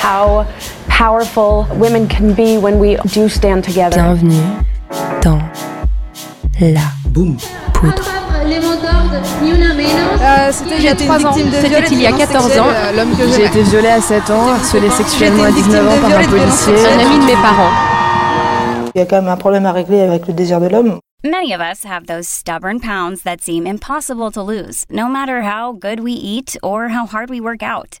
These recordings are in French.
How powerful women can be when we do stand together. Bienvenue dans la poudre. C'était il y a 3 ans. C'était il y a 14 ans. Que J'ai été violée à 7 ans, harcelée sexuellement à 19 ans par un policier. Un ami de mes parents. Il y a quand même un problème à régler avec le désir de l'homme. Many of us have those stubborn pounds that seem impossible to lose, no matter how good we eat or how hard we work out.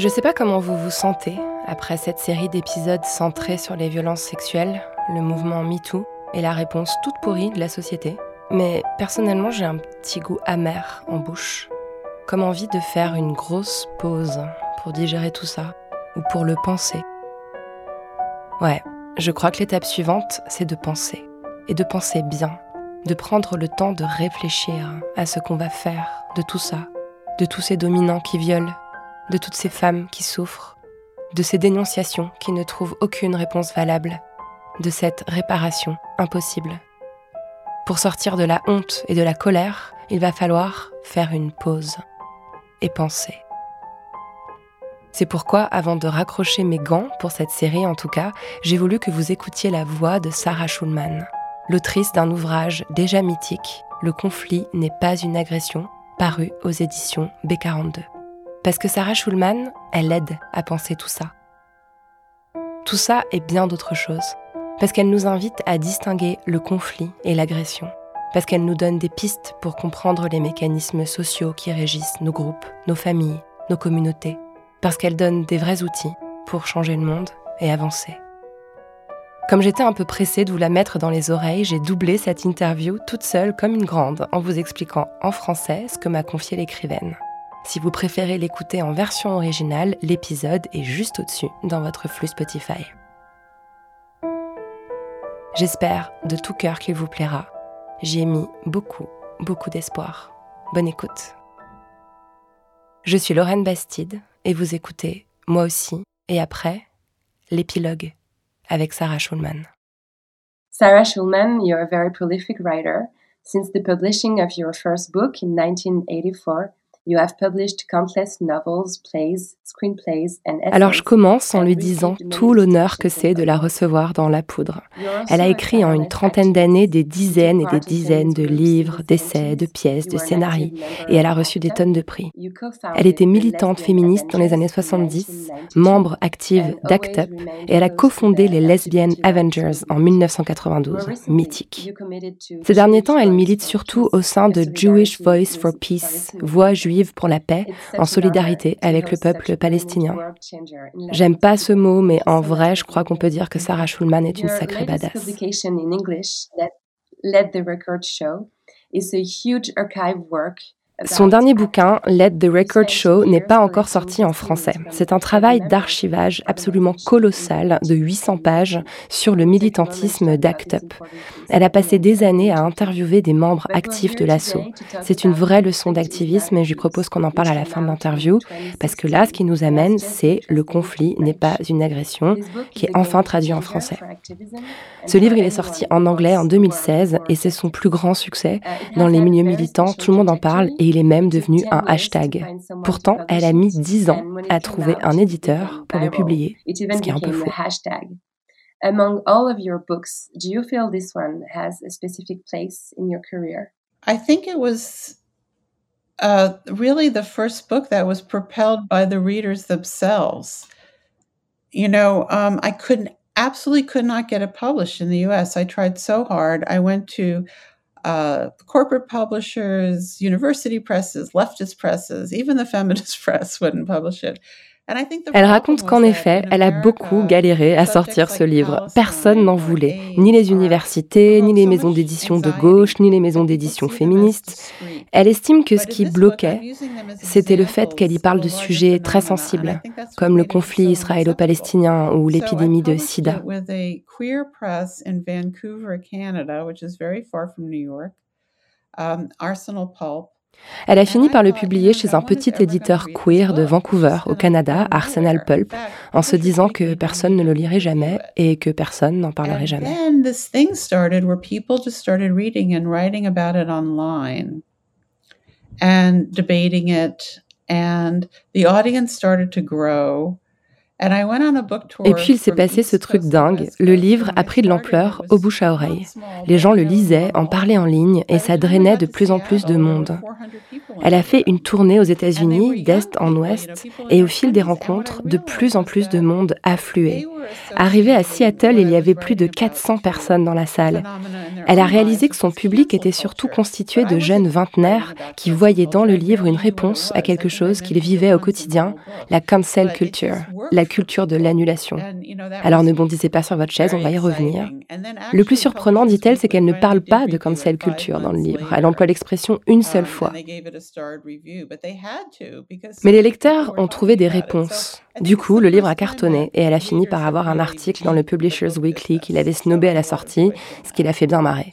Je sais pas comment vous vous sentez après cette série d'épisodes centrés sur les violences sexuelles, le mouvement MeToo et la réponse toute pourrie de la société. Mais personnellement, j'ai un petit goût amer en bouche. Comme envie de faire une grosse pause pour digérer tout ça, ou pour le penser. Ouais, je crois que l'étape suivante, c'est de penser. Et de penser bien. De prendre le temps de réfléchir à ce qu'on va faire de tout ça. De tous ces dominants qui violent. De toutes ces femmes qui souffrent. De ces dénonciations qui ne trouvent aucune réponse valable. De cette réparation impossible. Pour sortir de la honte et de la colère, il va falloir faire une pause. Et penser. C'est pourquoi, avant de raccrocher mes gants, pour cette série en tout cas, j'ai voulu que vous écoutiez la voix de Sarah Schulman, l'autrice d'un ouvrage déjà mythique, Le conflit n'est pas une agression, paru aux éditions B42. Parce que Sarah Schulman, elle aide à penser tout ça. Tout ça et bien d'autres choses. Parce qu'elle nous invite à distinguer le conflit et l'agression. Parce qu'elle nous donne des pistes pour comprendre les mécanismes sociaux qui régissent nos groupes, nos familles, nos communautés parce qu'elle donne des vrais outils pour changer le monde et avancer. Comme j'étais un peu pressée de vous la mettre dans les oreilles, j'ai doublé cette interview toute seule comme une grande en vous expliquant en français ce que m'a confié l'écrivaine. Si vous préférez l'écouter en version originale, l'épisode est juste au-dessus dans votre flux Spotify. J'espère de tout cœur qu'il vous plaira. J'y ai mis beaucoup, beaucoup d'espoir. Bonne écoute. Je suis Lorraine Bastide et vous écoutez, moi aussi, et après, l'épilogue avec Sarah Schulman. Sarah Schulman, you're a very prolific writer. Since the publishing of your first book in 1984, you have published countless novels, plays, screenplays and essays. Alors je commence en lui disant tout l'honneur que c'est de la recevoir dans La Poudre. Elle a écrit en une trentaine d'années des dizaines et des dizaines de livres, d'essais, de pièces, de scénarios, et elle a reçu des tonnes de prix. Elle était militante féministe dans les années 70, membre active d'ACT UP, et elle a cofondé les Lesbian Avengers en 1992, mythique. Ces derniers temps, elle milite surtout au sein de Jewish Voice for Peace, Voix juive pour la paix, en solidarité avec le peuple palestinien. J'aime pas ce mot, mais en vrai, je crois qu'on peut dire que Sarah Schulman est une sacrée badass. publication in English that led the record show is a huge archive work Son dernier bouquin, Let the Record Show, n'est pas encore sorti en français. C'est un travail d'archivage absolument colossal de 800 pages sur le militantisme d'ACT UP. Elle a passé des années à interviewer des membres actifs de l'assaut. C'est une vraie leçon d'activisme et je lui propose qu'on en parle à la fin de l'interview parce que là, ce qui nous amène, c'est Le conflit n'est pas une agression, qui est enfin traduit en français. Ce livre, il est sorti en anglais en 2016 et c'est son plus grand succès. Dans les milieux militants, tout le monde en parle et il est même devenu un hashtag. Pourtant, elle a mis 10 ans à trouver un éditeur pour le publier, ce qui est un peu fou. Among all of your books, do you feel this one has a specific place in your career? I think it was uh, really the first book that was propelled by the readers themselves. You know, um, I couldn't absolutely could not get it published in the US. I tried so hard. I went to uh, corporate publishers, university presses, leftist presses, even the feminist press wouldn't publish it. Elle raconte qu'en effet, elle a beaucoup galéré à sortir ce livre. Personne n'en voulait, ni les universités, ni les maisons d'édition de gauche, ni les maisons d'édition féministes. Elle estime que ce qui bloquait, c'était le fait qu'elle y parle de sujets très sensibles, comme le conflit israélo-palestinien ou l'épidémie de sida. Elle a fini par le publier chez un petit éditeur queer de Vancouver, au Canada, Arsenal Pulp, en se disant que personne ne le lirait jamais et que personne n'en parlerait jamais. and debating it and the audience started to grow et puis il s'est passé ce truc dingue. Le livre a pris de l'ampleur au bouche à oreille. Les gens le lisaient, en parlaient en ligne et ça drainait de plus en plus de monde. Elle a fait une tournée aux États-Unis, d'est en ouest, et au fil des rencontres, de plus en plus de monde affluait. Arrivée à Seattle, il y avait plus de 400 personnes dans la salle. Elle a réalisé que son public était surtout constitué de jeunes vingtenaires qui voyaient dans le livre une réponse à quelque chose qu'ils vivaient au quotidien, la cancel culture, la culture de l'annulation. Alors ne bondissez pas sur votre chaise, on va y revenir. Le plus surprenant, dit-elle, c'est qu'elle ne parle pas de cancel culture dans le livre. Elle emploie l'expression une seule fois. Mais les lecteurs ont trouvé des réponses. Du coup, le livre a cartonné et elle a fini par avoir un article dans le Publishers Weekly qu'il avait snobé à la sortie, ce qui l'a fait bien marrer.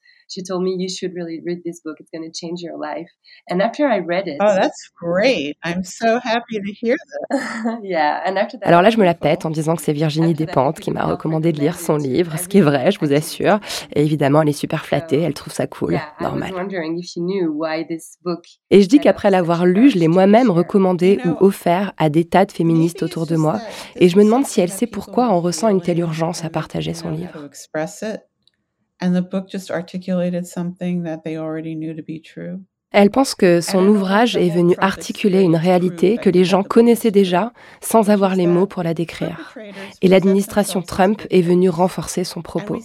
she told me you should really read this book. It's going to change your life. And after I read it, oh, that's great! I'm so happy to hear that. yeah, and after that, Alors là, je me la pète en disant que c'est Virginie Despentes qui m'a recommandé de lire son livre, ce qui est vrai, je vous assure. Et évidemment, elle est super flattée, elle trouve ça cool, normal. Et je dis qu'après l'avoir lu, je l'ai moi-même recommandé ou offert à des tas de féministes autour de moi. Et je me demande si elle sait pourquoi on ressent une telle urgence à partager son livre. And the book just articulated something that they already knew to be true. Elle pense que son ouvrage est venu articuler une réalité que les gens connaissaient déjà sans avoir les mots pour la décrire. Et l'administration Trump est venue renforcer son propos.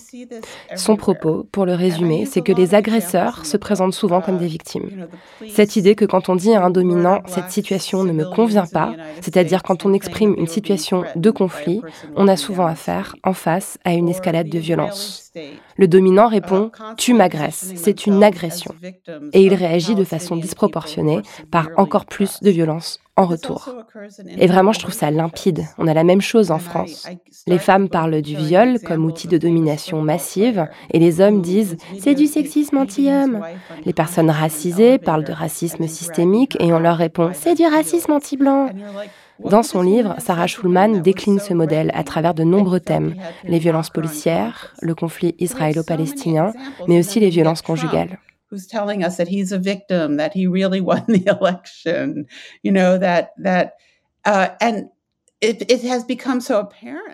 Son propos, pour le résumer, c'est que les agresseurs se présentent souvent comme des victimes. Cette idée que quand on dit à un dominant cette situation ne me convient pas, c'est-à-dire quand on exprime une situation de conflit, on a souvent affaire en face à une escalade de violence. Le dominant répond ⁇ Tu m'agresses, c'est une agression ⁇ et il réagit de façon disproportionnée par encore plus de violence en retour. Et vraiment, je trouve ça limpide. On a la même chose en France. Les femmes parlent du viol comme outil de domination massive et les hommes disent ⁇ C'est du sexisme anti-homme ⁇ Les personnes racisées parlent de racisme systémique et on leur répond ⁇ C'est du racisme anti-blanc ⁇ dans son livre, Sarah Schulman décline ce modèle à travers de nombreux thèmes, les violences policières, le conflit israélo-palestinien, mais aussi les violences conjugales. who's telling us that he's a victim, that he really won the election, you know, that that uh, and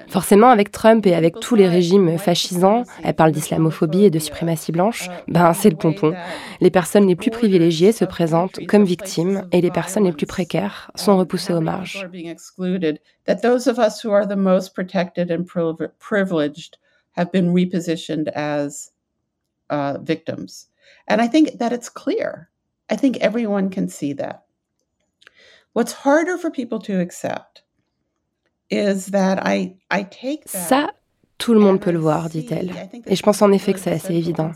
Forcément, avec Trump et avec tous les régimes fascisants, elle parle d'islamophobie et de suprématie blanche, ben c'est le pompon. Les personnes les plus privilégiées se présentent comme victimes et les personnes les plus précaires sont repoussées aux marges. Uh. I think everyone can see that. What's harder for people to accept Ça, tout le monde peut le voir, dit-elle. Et je pense en effet que c'est assez évident.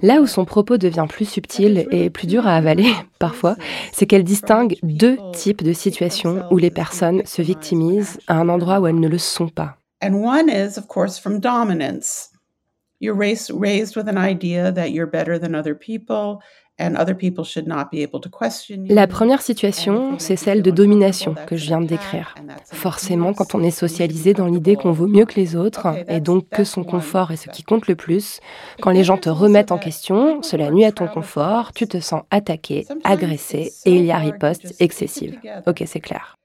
Là où son propos devient plus subtil et plus dur à avaler, parfois, c'est qu'elle distingue deux types de situations où les personnes se victimisent à un endroit où elles ne le sont pas. La première situation, c'est celle de domination que je viens de décrire. Forcément, quand on est socialisé dans l'idée qu'on vaut mieux que les autres, et donc que son confort est ce qui compte le plus, quand les gens te remettent en question, cela nuit à ton confort, tu te sens attaqué, agressé, et il y a riposte excessive. Ok, c'est clair.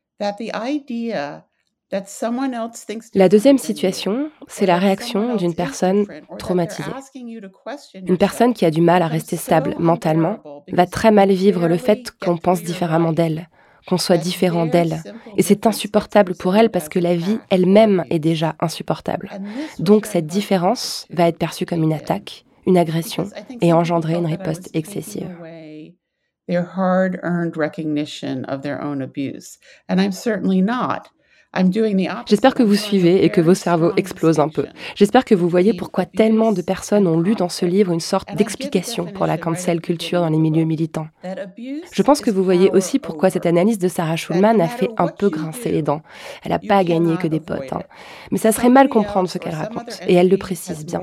La deuxième situation, c'est la réaction d'une personne traumatisée. Une personne qui a du mal à rester stable mentalement va très mal vivre le fait qu'on pense différemment d'elle, qu'on soit différent d'elle. Et c'est insupportable pour elle parce que la vie elle-même est déjà insupportable. Donc cette différence va être perçue comme une attaque, une agression et engendrer une riposte excessive. their hard earned recognition of their own abuse. And I'm certainly not. J'espère que vous suivez et que vos cerveaux explosent un peu. J'espère que vous voyez pourquoi tellement de personnes ont lu dans ce livre une sorte d'explication pour la cancel culture dans les milieux militants. Je pense que vous voyez aussi pourquoi cette analyse de Sarah Schulman a fait un peu grincer les dents. Elle n'a pas gagné que des potes. Hein. Mais ça serait mal comprendre ce qu'elle raconte, et elle le précise bien.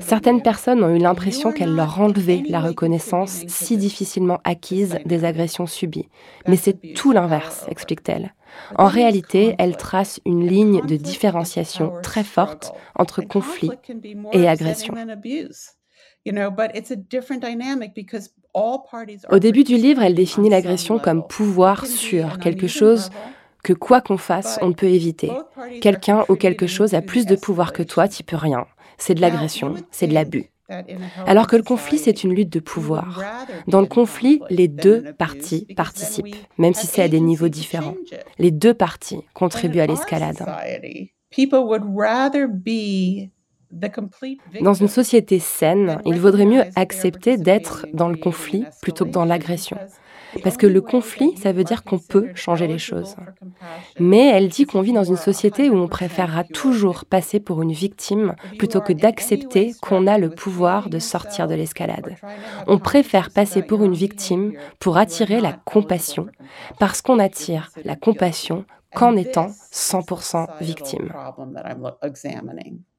Certaines personnes ont eu l'impression qu'elle leur enlevait la reconnaissance si difficilement acquise des agressions subies. Mais c'est tout l'inverse, explique-t-elle. En réalité, elle trace une ligne de différenciation très forte entre conflit et agression. Au début du livre, elle définit l'agression comme pouvoir sur quelque chose que quoi qu'on fasse, on ne peut éviter. Quelqu'un ou quelque chose a plus de pouvoir que toi, tu peux rien. C'est de l'agression, c'est de l'abus. Alors que le conflit, c'est une lutte de pouvoir. Dans le conflit, les deux parties participent, même si c'est à des niveaux différents. Les deux parties contribuent à l'escalade. Dans une société saine, il vaudrait mieux accepter d'être dans le conflit plutôt que dans l'agression. Parce que le conflit, ça veut dire qu'on peut changer les choses. Mais elle dit qu'on vit dans une société où on préférera toujours passer pour une victime plutôt que d'accepter qu'on a le pouvoir de sortir de l'escalade. On préfère passer pour une victime pour attirer la compassion, parce qu'on attire la compassion qu'en étant 100% victime.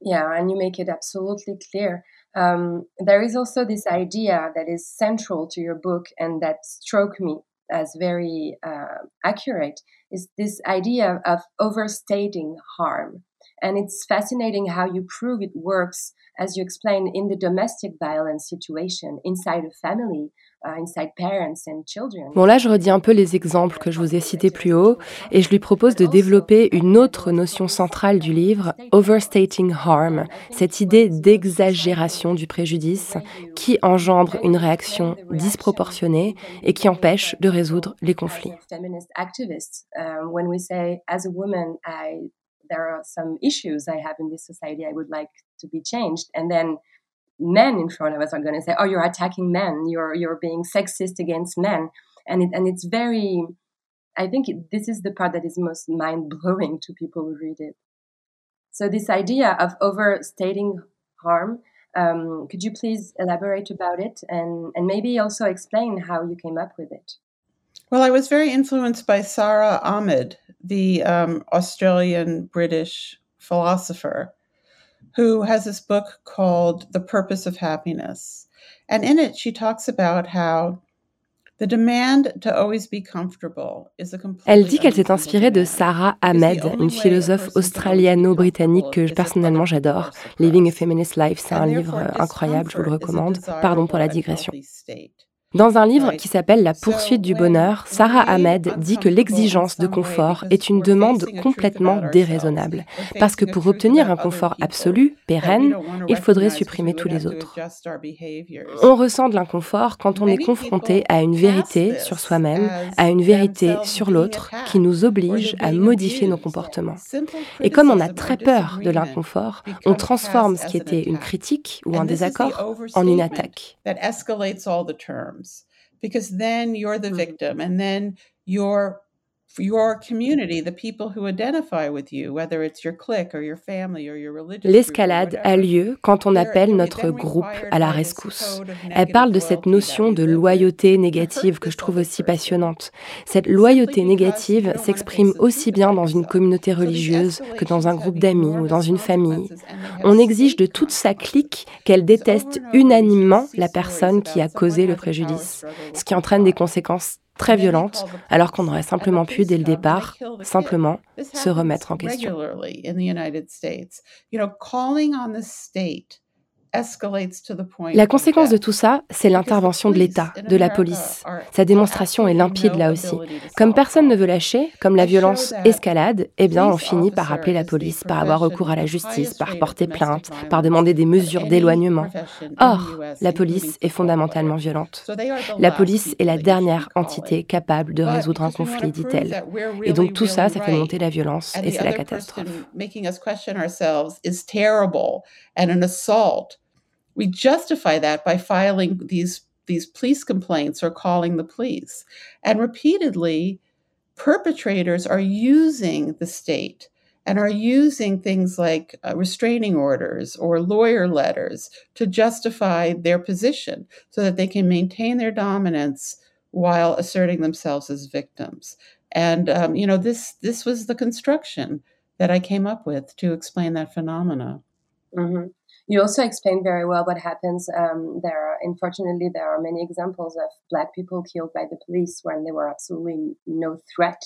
Yeah, and you make it absolutely clear. Um, there is also this idea that is central to your book and that struck me as very uh, accurate is this idea of overstating harm. And it's fascinating how you prove it works, as you explain, in the domestic violence situation inside a family, bon là, je redis un peu les exemples que je vous ai cités plus haut et je lui propose de développer une autre notion centrale du livre, overstating harm, cette idée d'exagération du préjudice qui engendre une réaction disproportionnée et qui empêche de résoudre les conflits. Men in front of us are going to say, "Oh, you're attacking men. You're you're being sexist against men," and it and it's very. I think it, this is the part that is most mind blowing to people who read it. So this idea of overstating harm, um, could you please elaborate about it and and maybe also explain how you came up with it? Well, I was very influenced by Sarah Ahmed, the um, Australian British philosopher who has this book called The Purpose of Happiness. And in it, she talks about how Elle dit qu'elle s'est inspirée de Sarah Ahmed, une philosophe australiano-britannique que personnellement j'adore. Living a Feminist Life, c'est un livre incroyable, je vous le recommande. Pardon pour la digression. Dans un livre qui s'appelle La poursuite du bonheur, Sarah Ahmed dit que l'exigence de confort est une demande complètement déraisonnable, parce que pour obtenir un confort absolu, pérenne, il faudrait supprimer tous les autres. On ressent de l'inconfort quand on est confronté à une vérité sur soi-même, à une vérité sur l'autre, qui nous oblige à modifier nos comportements. Et comme on a très peur de l'inconfort, on transforme ce qui était une critique ou un désaccord en une attaque. Because then you're the mm-hmm. victim and then you're L'escalade a lieu quand on appelle notre groupe à la rescousse. Elle parle de cette notion de loyauté négative que je trouve aussi passionnante. Cette loyauté négative s'exprime aussi bien dans une communauté religieuse que dans un groupe d'amis ou dans une famille. On exige de toute sa clique qu'elle déteste unanimement la personne qui a causé le préjudice, ce qui entraîne des conséquences très violente, alors qu'on aurait simplement pu, dès le départ, simplement se remettre en question. La conséquence de tout ça, c'est l'intervention de l'État, de la police. Sa démonstration est limpide là aussi. Comme personne ne veut lâcher, comme la violence escalade, eh bien on finit par appeler la police, par avoir recours à la justice, par porter plainte, par demander des mesures d'éloignement. Or, la police est fondamentalement violente. La police est la dernière entité capable de résoudre un conflit, dit-elle. Et donc tout ça, ça fait monter la violence et c'est la catastrophe. We justify that by filing these these police complaints or calling the police. And repeatedly, perpetrators are using the state and are using things like uh, restraining orders or lawyer letters to justify their position so that they can maintain their dominance while asserting themselves as victims. And um, you know, this this was the construction that I came up with to explain that phenomena. Mm-hmm. You also explained very well what happens. Um, there, are, unfortunately, there are many examples of black people killed by the police when there were absolutely no threat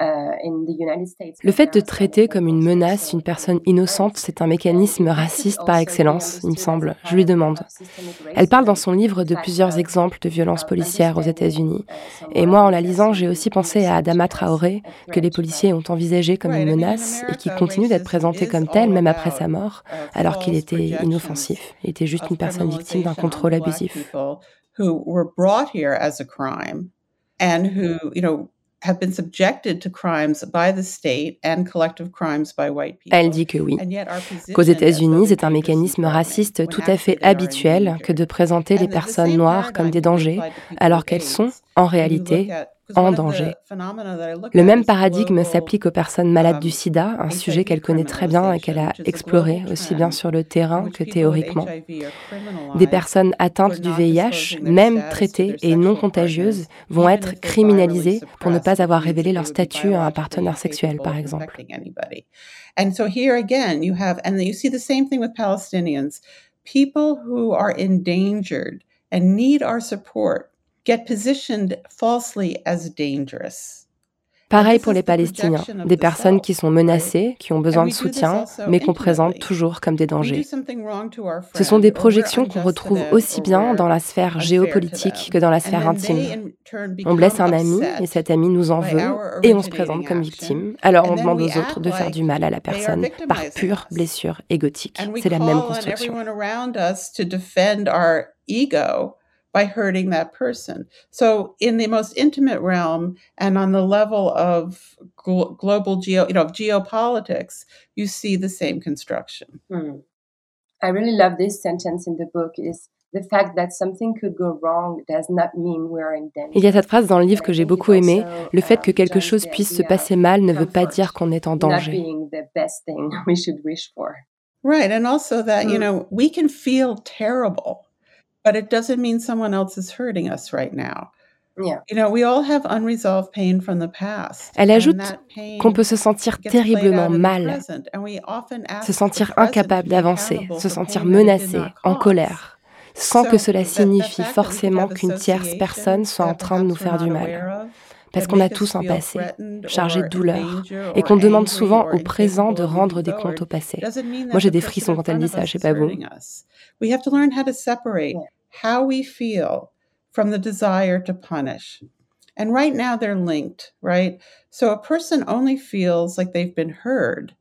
Le fait de traiter comme une menace une personne innocente, c'est un mécanisme raciste par excellence, il me semble. Je lui demande. Elle parle dans son livre de plusieurs exemples de violences policières aux États-Unis. Et moi, en la lisant, j'ai aussi pensé à Adama Traoré, que les policiers ont envisagé comme une menace et qui continue d'être présenté comme tel même après sa mort, alors qu'il était inoffensif. Il était juste une personne victime d'un contrôle abusif. And elle dit que oui, qu'aux États-Unis, c'est un mécanisme raciste tout à fait habituel que de présenter les personnes noires comme des dangers, alors qu'elles sont, en réalité, en danger. Le même paradigme s'applique aux personnes malades du sida, un sujet qu'elle connaît très bien et qu'elle a exploré aussi bien sur le terrain que théoriquement. Des personnes atteintes du VIH, même traitées et non contagieuses, vont être criminalisées pour ne pas avoir révélé leur statut à un partenaire sexuel, par exemple. And so here again, you have, and you see the same thing with Palestinians, people who are endangered and need our support get positioned falsely as dangerous. Pareil pour les Palestiniens, des personnes qui sont menacées, qui ont besoin de soutien, mais qu'on présente toujours comme des dangers. Ce sont des projections qu'on retrouve aussi bien dans la sphère géopolitique que dans la sphère intime. On blesse un ami et cet ami nous en veut et on se présente comme victime. Alors on demande aux autres de faire du mal à la personne par pure blessure égotique. C'est la même construction. By hurting that person. So, in the most intimate realm and on the level of gl- global geo, you know, geopolitics, you see the same construction. Hmm. I really love this sentence in the book is the fact that something could go wrong does not mean we're in danger. Il y a cette phrase dans le livre que j'ai beaucoup aimé, le fait que quelque chose puisse se passer mal ne veut pas dire qu'on est en danger. being the best thing we should wish for. Right, and also that, you hmm. know, we can feel terrible but it doesn't mean someone else is hurting us right now. You know, we all have unresolved pain from the past. Elle ajoute qu'on peut se sentir terriblement mal, se sentir incapable d'avancer, se sentir menacé, en colère, sans que cela signifie forcément qu'une tierce personne soit en train de nous faire du mal parce qu'on a tous un passé chargé de douleur et qu'on demande souvent au présent de rendre des comptes au passé. Moi, j'ai des frissons quand elle dit ça, je sais pas vous. We have to learn how to separate how we feel from the desire to punish. And right now they're linked, right? So a person only feels like they've been heard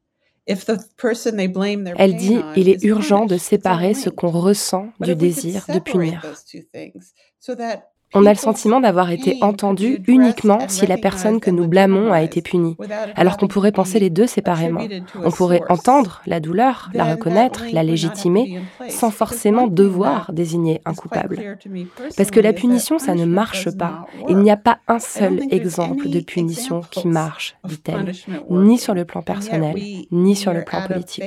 Elle dit, il est urgent de séparer ce qu'on ressent du désir de punir. On a le sentiment d'avoir été entendu uniquement si la personne que nous blâmons a été punie, alors qu'on pourrait penser les deux séparément. On pourrait entendre la douleur, la reconnaître, la légitimer, sans forcément devoir désigner un coupable. Parce que la punition, ça ne marche pas. Il n'y a pas un seul exemple de punition qui marche, dit-elle, ni sur le plan personnel, ni sur le plan politique.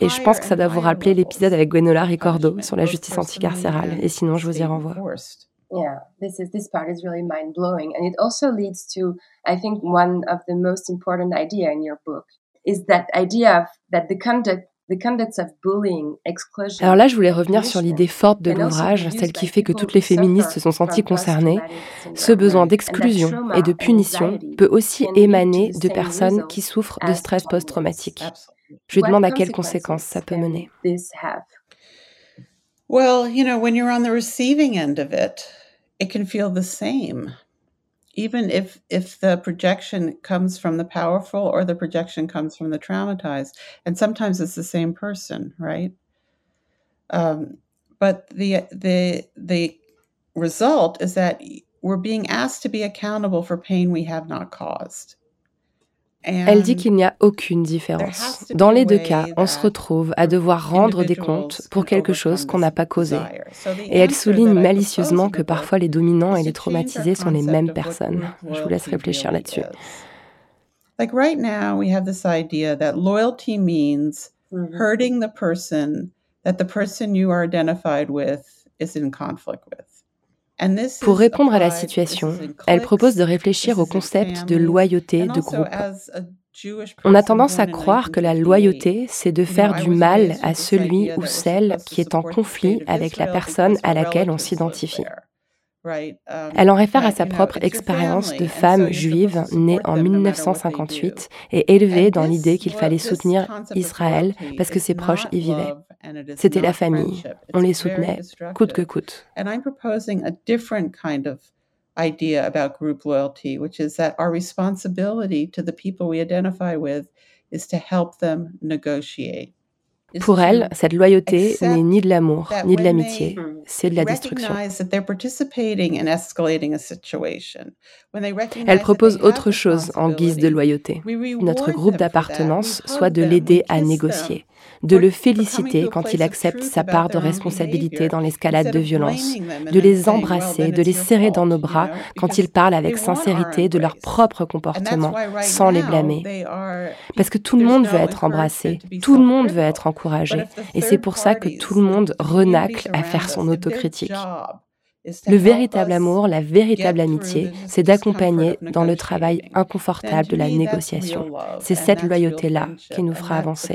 Et je pense que ça doit vous rappeler l'épisode avec Gwenola Ricordo sur la justice anticarcérale. Et sinon, je vous y renvoie. Yeah, this is this part is really mind blowing, and it also leads to, I think, one of the most important idea in your book is that idea of that the conduct alors là, je voulais revenir sur l'idée forte de l'ouvrage, celle qui fait que toutes les féministes se sont senties concernées. Ce besoin d'exclusion et de punition peut aussi émaner de personnes qui souffrent de stress post-traumatique. Je lui demande à quelles conséquences ça peut mener. Well, you know, when you're on the receiving end of it, it can feel the same. Even if if the projection comes from the powerful or the projection comes from the traumatized, and sometimes it's the same person, right? Um, but the the the result is that we're being asked to be accountable for pain we have not caused. Elle dit qu'il n'y a aucune différence. Dans les deux cas, on se retrouve à devoir rendre des comptes pour quelque chose qu'on n'a pas causé. Et elle souligne malicieusement que parfois les dominants et les traumatisés sont les mêmes personnes. Je vous laisse réfléchir là-dessus. Like right now, we have this idea that loyalty means mm-hmm. hurting the person that the person you are identified with is in conflict with. Pour répondre à la situation, elle propose de réfléchir au concept de loyauté de groupe. On a tendance à croire que la loyauté, c'est de faire du mal à celui ou celle qui est en conflit avec la personne à laquelle on s'identifie. Um, Elle en réfère à sa propre expérience de femme juive née en 1958 et élevée dans l'idée qu'il fallait soutenir Israël parce que ses proches y vivaient. C'était la famille. On les soutenait coûte que coûte. idea about group loyalty, which is that our responsibility to the people we identify with is to help them negotiate. Pour elle, cette loyauté n'est ni de l'amour, ni de l'amitié, c'est de la destruction. Elle propose autre chose en guise de loyauté. Notre groupe d'appartenance soit de l'aider à négocier, de le féliciter quand il accepte sa part de responsabilité dans l'escalade de violence, de les embrasser, de les serrer dans nos bras quand ils parlent avec sincérité de leur propre comportement, sans les blâmer. Parce que tout le monde veut être embrassé, tout le monde veut être encouragé, et c'est pour ça que tout le monde renacle à faire son autocritique. Le véritable amour, la véritable amitié, c'est d'accompagner dans le travail inconfortable de la négociation. C'est cette loyauté-là qui nous fera avancer.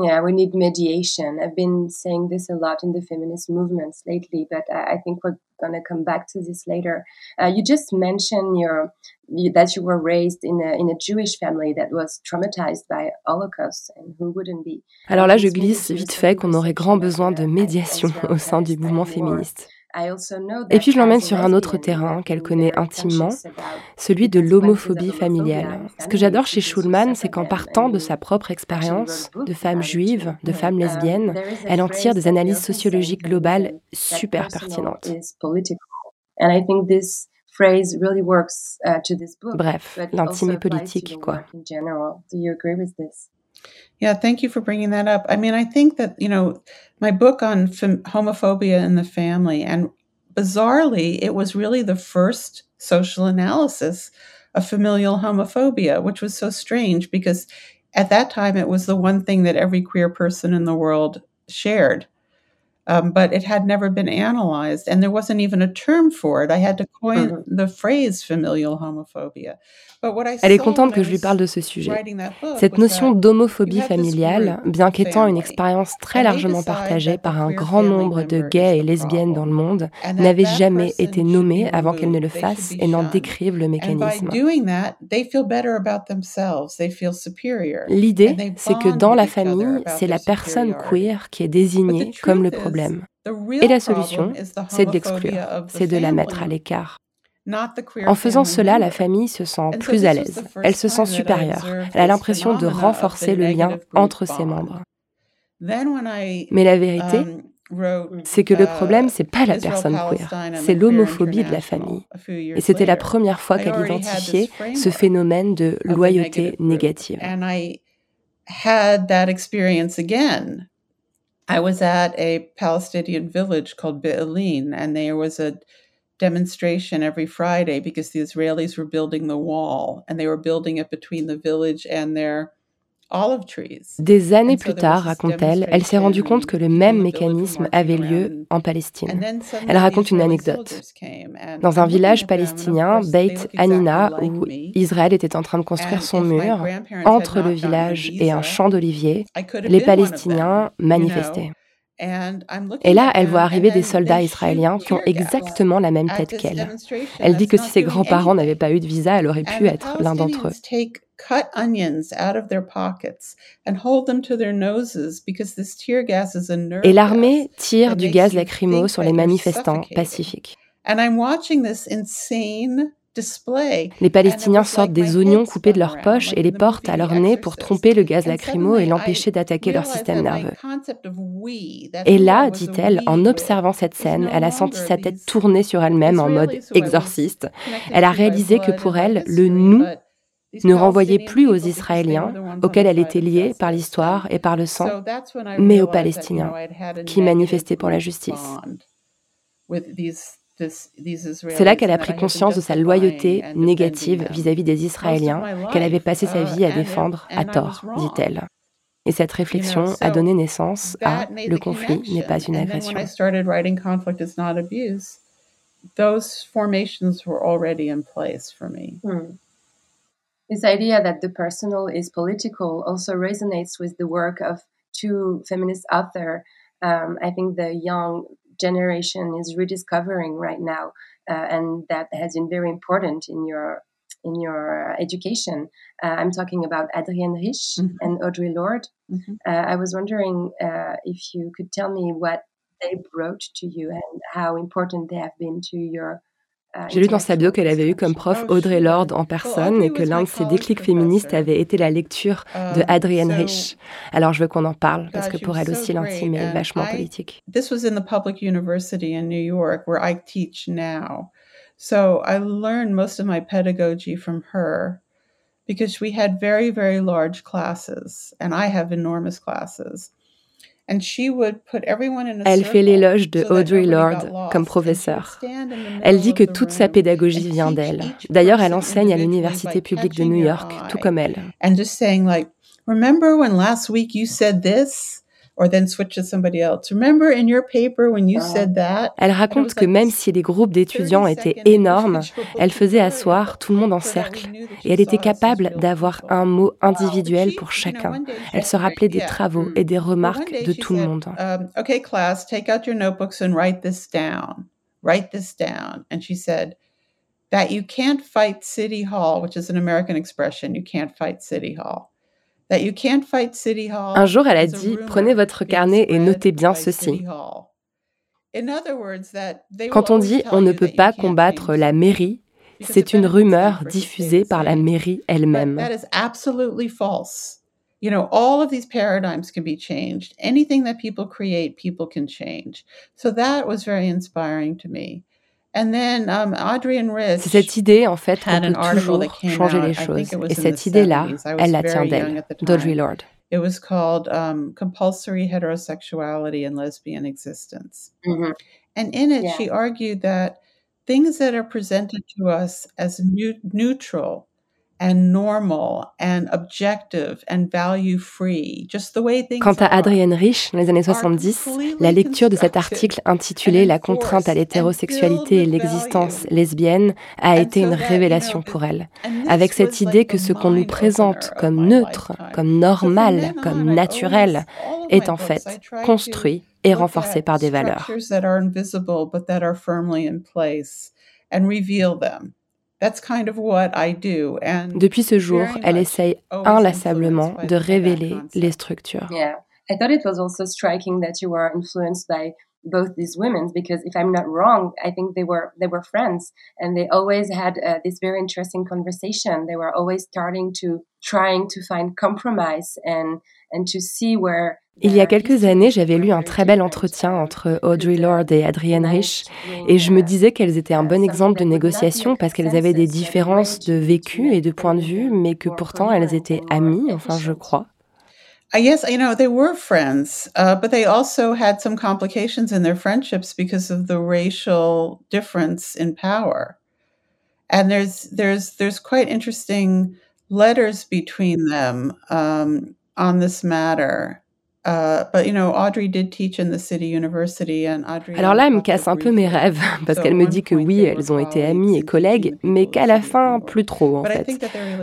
Yeah, we need mediation. I've been saying this a lot in the feminist movements lately, but I think we're going to come back to this later. Uh, you just mentioned your you, that you were raised in a in a Jewish family that was traumatized by Holocaust, and who wouldn't be? Alors là, je glisse vite fait qu'on aurait grand besoin de médiation au sein du mouvement féministe. Et puis je l'emmène sur un autre terrain qu'elle connaît intimement, celui de l'homophobie familiale. Ce que j'adore chez Schulman, c'est qu'en partant de sa propre expérience de femme juive, de femme lesbienne, elle en tire des analyses sociologiques globales super pertinentes. Bref, l'intime et politique, quoi. Yeah, thank you for bringing that up. I mean, I think that, you know, my book on fem- homophobia in the family, and bizarrely, it was really the first social analysis of familial homophobia, which was so strange because at that time it was the one thing that every queer person in the world shared. Um, but it had never been analyzed, and there wasn't even a term for it. I had to coin the phrase familial homophobia. Elle est contente que je lui parle de ce sujet. Cette notion d'homophobie familiale, bien qu'étant une expérience très largement partagée par un grand nombre de gays et lesbiennes dans le monde, n'avait jamais été nommée avant qu'elle ne le fasse et n'en décrive le mécanisme. L'idée, c'est que dans la famille, c'est la personne queer qui est désignée comme le problème. Et la solution, c'est de l'exclure, c'est de la mettre à l'écart. En faisant cela, la famille se sent plus à l'aise, elle se sent supérieure, elle a l'impression de renforcer le lien entre ses membres. Mais la vérité, um, c'est que le problème, c'est pas la personne queer, c'est l'homophobie de la famille. Et c'était la première fois qu'elle identifiait ce phénomène de loyauté négative. I was at a Palestinian village called Be'eline, and there was a demonstration every Friday because the Israelis were building the wall and they were building it between the village and their. Des années plus tard, raconte-t-elle, elle s'est rendue compte que le même mécanisme avait lieu en Palestine. Elle raconte une anecdote. Dans un village palestinien, Beit Hanina, où Israël était en train de construire son mur, entre le village et un champ d'oliviers, les Palestiniens manifestaient. Et là, elle voit arriver des soldats israéliens qui ont exactement la même tête qu'elle. Elle dit que si ses grands-parents n'avaient pas eu de visa, elle aurait pu être l'un d'entre eux. Et l'armée tire du gaz lacrymo sur les manifestants pacifiques. Les Palestiniens sortent des oignons coupés de leurs poches et les portent à leur nez pour tromper le gaz lacrymo et l'empêcher d'attaquer leur système nerveux. Et là, dit-elle, en observant cette scène, elle a senti sa tête tourner sur elle-même en mode exorciste. Elle a réalisé que pour elle, le nous ne renvoyait plus aux Israéliens, auxquels elle était liée par l'histoire et par le sang, mais aux Palestiniens, qui manifestaient pour la justice. C'est là qu'elle a pris conscience de sa loyauté négative vis-à-vis des Israéliens qu'elle avait passé sa vie à défendre à tort, dit-elle. Et cette réflexion a donné naissance à Le conflit n'est pas une agression. Those formations were already in place for me. This idea that the personal is political also resonates with the work of two feminist authors. Um, I think the young generation is rediscovering right now, uh, and that has been very important in your in your education. Uh, I'm talking about Adrienne Rich mm-hmm. and Audrey Lorde. Mm-hmm. Uh, I was wondering uh, if you could tell me what they brought to you and how important they have been to your J'ai lu dans sa bio qu'elle avait eu comme prof Audrey Lorde en personne et que l'un de ses déclics féministes avait été la lecture de Adrienne Rich. Alors je veux qu'on en parle parce que pour elle aussi l'intime est vachement politique. This was in the public university in New York where I teach now. So I learned most of my pedagogy from her because we had very very large classes and I have enormous classes. Elle fait l'éloge de Audrey Lorde comme professeure. Elle dit que toute sa pédagogie vient d'elle. D'ailleurs, elle enseigne à l'Université publique de New York, tout comme elle. Remember when last week you said this? Elle raconte que même si les groupes d'étudiants étaient énormes, elle faisait asseoir tout le monde en cercle et elle était capable d'avoir un mot individuel pour chacun. Elle se rappelait des travaux et des remarques de tout le monde. Um, okay, class, take out your notebooks and write this down. Write this down. And she said that you can't fight City Hall, which is an American expression. You can't fight City Hall. Un jour, elle a dit, prenez votre carnet et notez bien ceci. Quand on dit on ne peut pas combattre la mairie, c'est une rumeur diffusée par la mairie elle-même. You know, all of these paradigms can be changed. Anything that people create, people can change. So that was very inspiring to me. Um, C'est cette idée, en fait, qu'on peut toujours changer les choses. Et cette idée-là, elle la tient d'elle, d'Audre Lorde. It was called um, Compulsory Heterosexuality and Lesbian Existence. Mm-hmm. And in it, yeah. she argued that things that are presented to us as neutral Quant à Adrienne Rich, dans les années 70, la lecture de cet article intitulé La contrainte à l'hétérosexualité et l'existence lesbienne a été une révélation pour elle, avec cette idée que ce qu'on nous présente comme neutre, comme normal, comme naturel, est en fait construit et renforcé par des valeurs. Depuis ce jour, elle essaye inlassablement de révéler les structures. Yeah. I thought it was also striking that you were influenced by both these women because if I'm not wrong, I think they were they were friends and they always had uh, this very interesting conversation. They were always starting to trying to find compromise and and to see where Il y a quelques années, j'avais lu un très bel entretien entre Audrey Lorde et Adrienne Rich, et je me disais qu'elles étaient un bon exemple de négociation parce qu'elles avaient des différences de vécu et de point de vue, mais que pourtant elles étaient amies, enfin je crois. I guess you know they were friends, uh, but they also had some complications in their friendships because of the racial difference in power. And there's there's there's quite interesting letters between them um, on this matter. Alors là, elle me casse un peu mes rêves, parce qu'elle me dit que oui, elles ont été amies et collègues, mais qu'à la fin, plus trop en fait.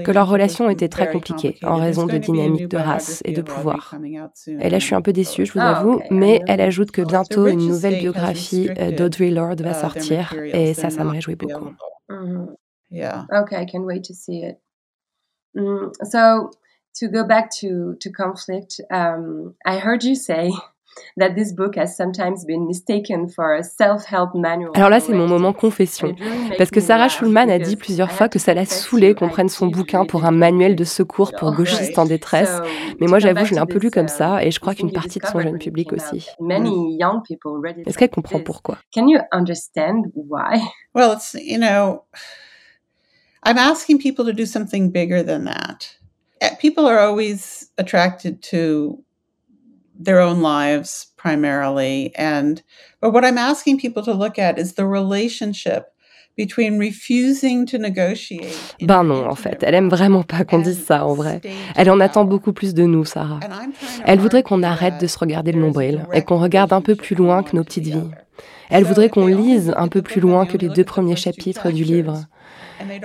Que leur relation était très compliquée, en raison de dynamiques de race et de pouvoir. Et là, je suis un peu déçue, je vous Ah, avoue, mais elle ajoute que bientôt une nouvelle biographie euh, d'Audrey Lorde va sortir, et ça, ça me réjouit beaucoup. Mhm. Yeah. Okay, I can wait to see it. Mm, so, to go back to to conflict, um, I heard you say that this book has sometimes been mistaken for a self-help manual. Alors là, c'est mon moment confession. Parce que Sarah Schulman a dit plusieurs fois que ça la you, qu'on prenne son bouquin pour un manuel de secours pour gauchistes en détresse. Mais moi, j'avoue, je l'ai un peu lu comme um, ça, et je crois qu'une partie de son jeune public aussi. Many young people read it Est-ce qu'elle comprend pourquoi? Can you understand why? Well, it's, you know, I'm asking people to do something bigger than that. Uh, People are always attracted to their own lives primarily. And, but what I'm asking people to look at is the relationship between refusing to negotiate. in Ben non, en fait, elle aime vraiment pas qu'on dise ça en vrai. Elle en attend beaucoup plus de nous, Sarah. Elle voudrait qu'on arrête de se regarder le nombril et qu'on regarde un peu plus loin que nos petites vies. Elle voudrait qu'on lise un peu plus loin que les deux premiers chapitres du livre.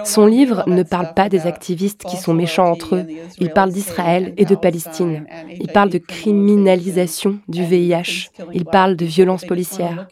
Son livre ne parle pas des activistes qui sont méchants entre eux. Il parle d'Israël et de Palestine. Il parle de criminalisation du VIH. Il parle de violence policière.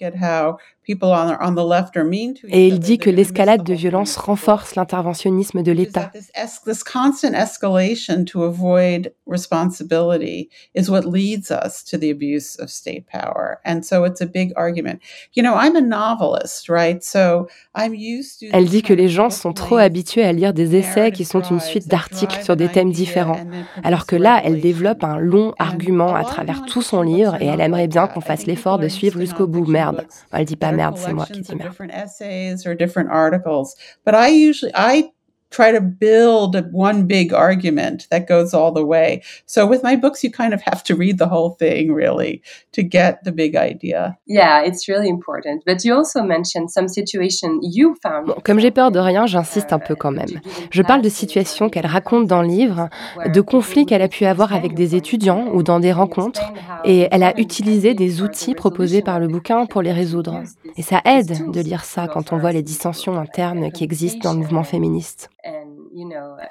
Et il dit que l'escalade de violence renforce l'interventionnisme de l'État. This, es- this constant escalation to avoid responsibility is what leads us to the abuse of state power. And so it's a big argument. You know, I'm a novelist, right? So I'm used to. Elle dit que les gens sont trop habitués à lire des essais qui sont une suite d'articles sur des thèmes différents, alors que là, elle développe un long argument à travers tout son livre et elle aimerait bien qu'on fasse l'effort de suivre jusqu'au bout. Merde. Elle dit pas merde, c'est moi qui dis merde. different essays or different articles. But I usually I try to build a- one big argument that goes all the way. So with my books, you kind of have to read the whole thing really to get the big idea. Yeah, it's really important. But you also mentioned some situation you found. Bon, comme j'ai peur de rien, j'insiste un peu quand même. Je parle de situations qu'elle raconte dans le livre, de conflits qu'elle a pu avoir avec des étudiants ou dans des rencontres, et elle a utilisé des outils proposés par le bouquin pour les résoudre. Et ça aide de lire ça quand on voit les dissensions internes qui existent dans le mouvement féministe.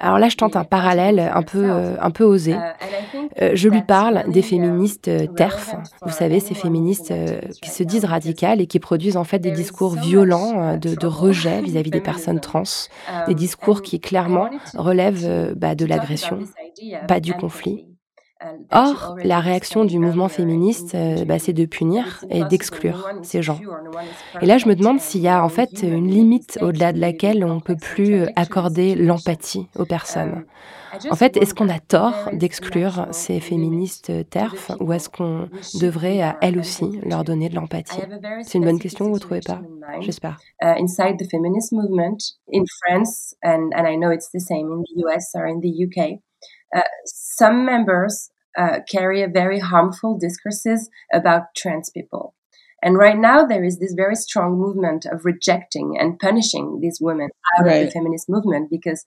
Alors là, je tente un parallèle un peu, euh, un peu osé. Euh, je lui parle des féministes euh, TERF. Vous savez, ces féministes qui se disent radicales et qui produisent en fait des discours violents de, de rejet vis-à-vis des personnes trans, des discours qui clairement relèvent bah, de l'agression, pas du conflit. Or, la réaction du mouvement féministe, euh, bah, c'est de punir et d'exclure ces gens. Et là, je me demande s'il y a en fait une limite au-delà de laquelle on ne peut plus euh, accorder l'empathie aux personnes. En fait, est-ce qu'on a tort d'exclure ces féministes TERF ou est-ce qu'on devrait à elles aussi leur donner de l'empathie? C'est une bonne question, vous trouvez pas? J'espère. uh, inside the feminist movement in France, and I know it's the same in the US or in the UK, uh, some members uh, carry a very harmful discourses about trans people. And right now, there is this very strong movement of rejecting and punishing these women out of the feminist movement because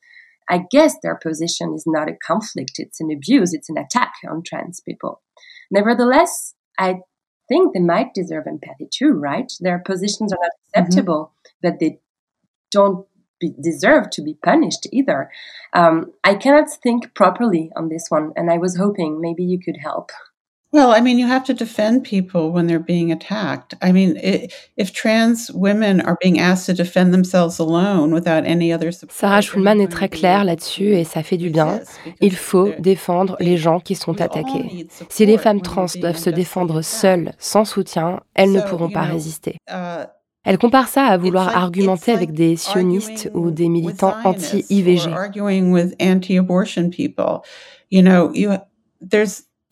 I guess their position is not a conflict, it's an abuse, it's an attack on trans people. Nevertheless, I think they might deserve empathy too, right? Their positions are not acceptable, but they don't be, deserve to be punished either. Um, I cannot think properly on this one, and I was hoping maybe you could help. Well, I mean, you have to defend people when they're being attacked. I mean, i if trans women are being asked to defend themselves alone without any other support, Sarah Schulman est très claire là-dessus et ça fait du bien. Il faut défendre les gens qui sont attaqués. Si les femmes trans doivent se défendre seules, sans soutien, elles ne pourront pas résister. Elle compare ça à vouloir argumenter avec des sionistes ou des militants anti-IVG.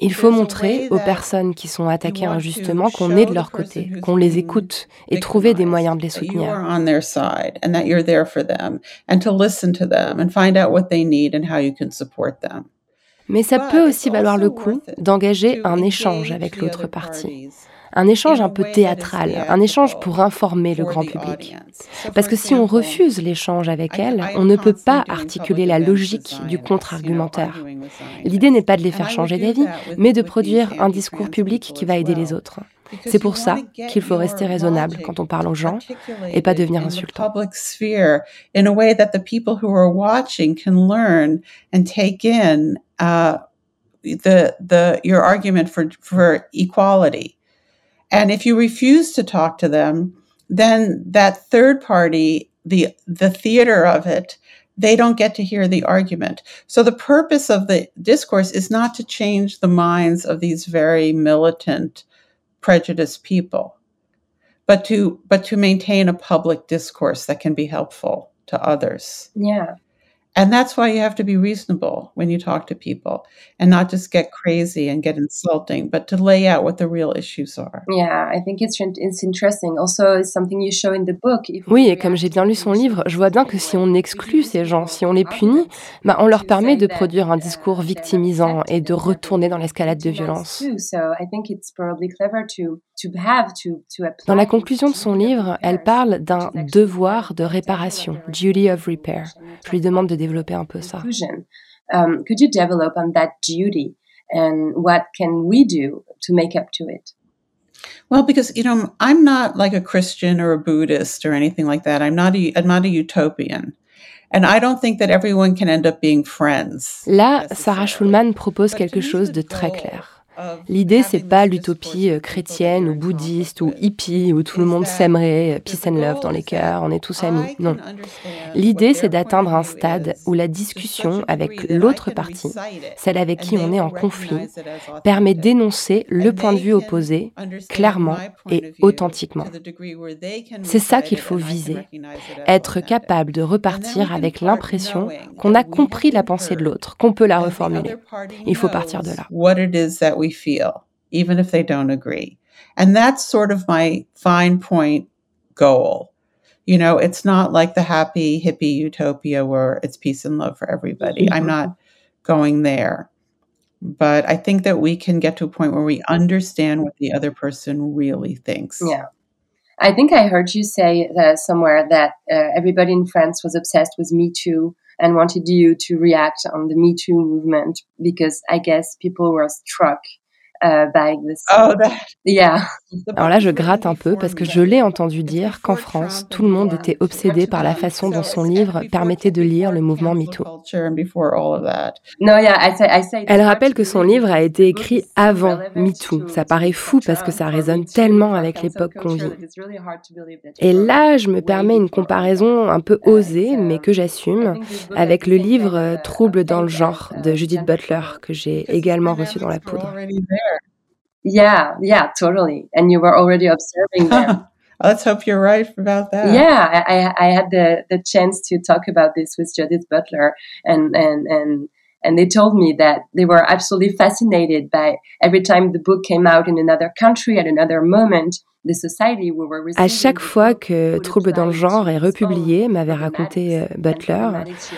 Il faut montrer aux personnes qui sont attaquées injustement qu'on est de leur côté, qu'on les écoute et trouver des moyens de les soutenir. Mais ça peut aussi valoir le coup d'engager un échange avec l'autre partie un échange un peu théâtral, un échange pour informer le grand public. Parce que si on refuse l'échange avec elles, on ne peut pas articuler la logique du contre-argumentaire. L'idée n'est pas de les faire changer d'avis, mais de produire un discours public qui va aider les autres. C'est pour ça qu'il faut rester raisonnable quand on parle aux gens et pas devenir insultant. the the your argument for for equality and if you refuse to talk to them, then that third party, the the theater of it, they don't get to hear the argument. So the purpose of the discourse is not to change the minds of these very militant, prejudiced people, but to but to maintain a public discourse that can be helpful to others. Yeah. And that's why you have to be reasonable when you talk to people and not just get crazy and get insulting, but to lay out what the real issues are. Yeah, I think it's, it's interesting. Also, it's something you show in the book. Oui, et comme j'ai bien lu son livre, je vois bien que si on exclut ces gens, si on les punit, bah, on leur permet de produire un discours victimisant et de retourner dans l'escalade de violence. So I think it's probably clever to dans la conclusion de son livre, elle parle d'un devoir de réparation, duty of repair. Je lui demande de développer un peu ça. Um, could you develop on that duty? And what can we do to make up to it? Well, because you know, I'm not like a Christian or a Buddhist or anything like that. I'm not a I'm not a utopian. And I don't think that everyone can end up being friends. Là, Sarah Schulman propose quelque chose de très clair. L'idée, c'est pas l'utopie euh, chrétienne ou bouddhiste ou hippie où tout le monde s'aimerait, euh, peace and love dans les cœurs, on est tous amis. Non. L'idée, c'est d'atteindre un stade où la discussion avec l'autre partie, celle avec qui on est en conflit, permet d'énoncer le point de vue opposé clairement et authentiquement. C'est ça qu'il faut viser. Être capable de repartir avec l'impression qu'on a compris la pensée de l'autre, qu'on peut la reformuler. Il faut partir de là. Feel, even if they don't agree. And that's sort of my fine point goal. You know, it's not like the happy hippie utopia where it's peace and love for everybody. Mm-hmm. I'm not going there. But I think that we can get to a point where we understand what the other person really thinks. Yeah. I think I heard you say uh, somewhere that uh, everybody in France was obsessed with Me Too and wanted you to react on the Me Too movement because I guess people were struck uh. Oh, that. Yeah. Alors là, je gratte un peu parce que je l'ai entendu dire qu'en France, tout le monde était obsédé par la façon dont son livre permettait de lire le mouvement MeToo. Elle rappelle que son livre a été écrit avant MeToo. Ça paraît fou parce que ça résonne tellement avec l'époque qu'on vit. Et là, je me permets une comparaison un peu osée, mais que j'assume, avec le livre Troubles dans le genre de Judith Butler, que j'ai également reçu dans la poudre. Yeah, yeah, totally. And you were already observing them. Let's hope you're right about that. Yeah, I, I had the, the chance to talk about this with Judith Butler, and and and and they told me that they were absolutely fascinated by every time the book came out in another country at another moment. À chaque fois que Trouble dans le genre est republié, m'avait raconté euh, Butler,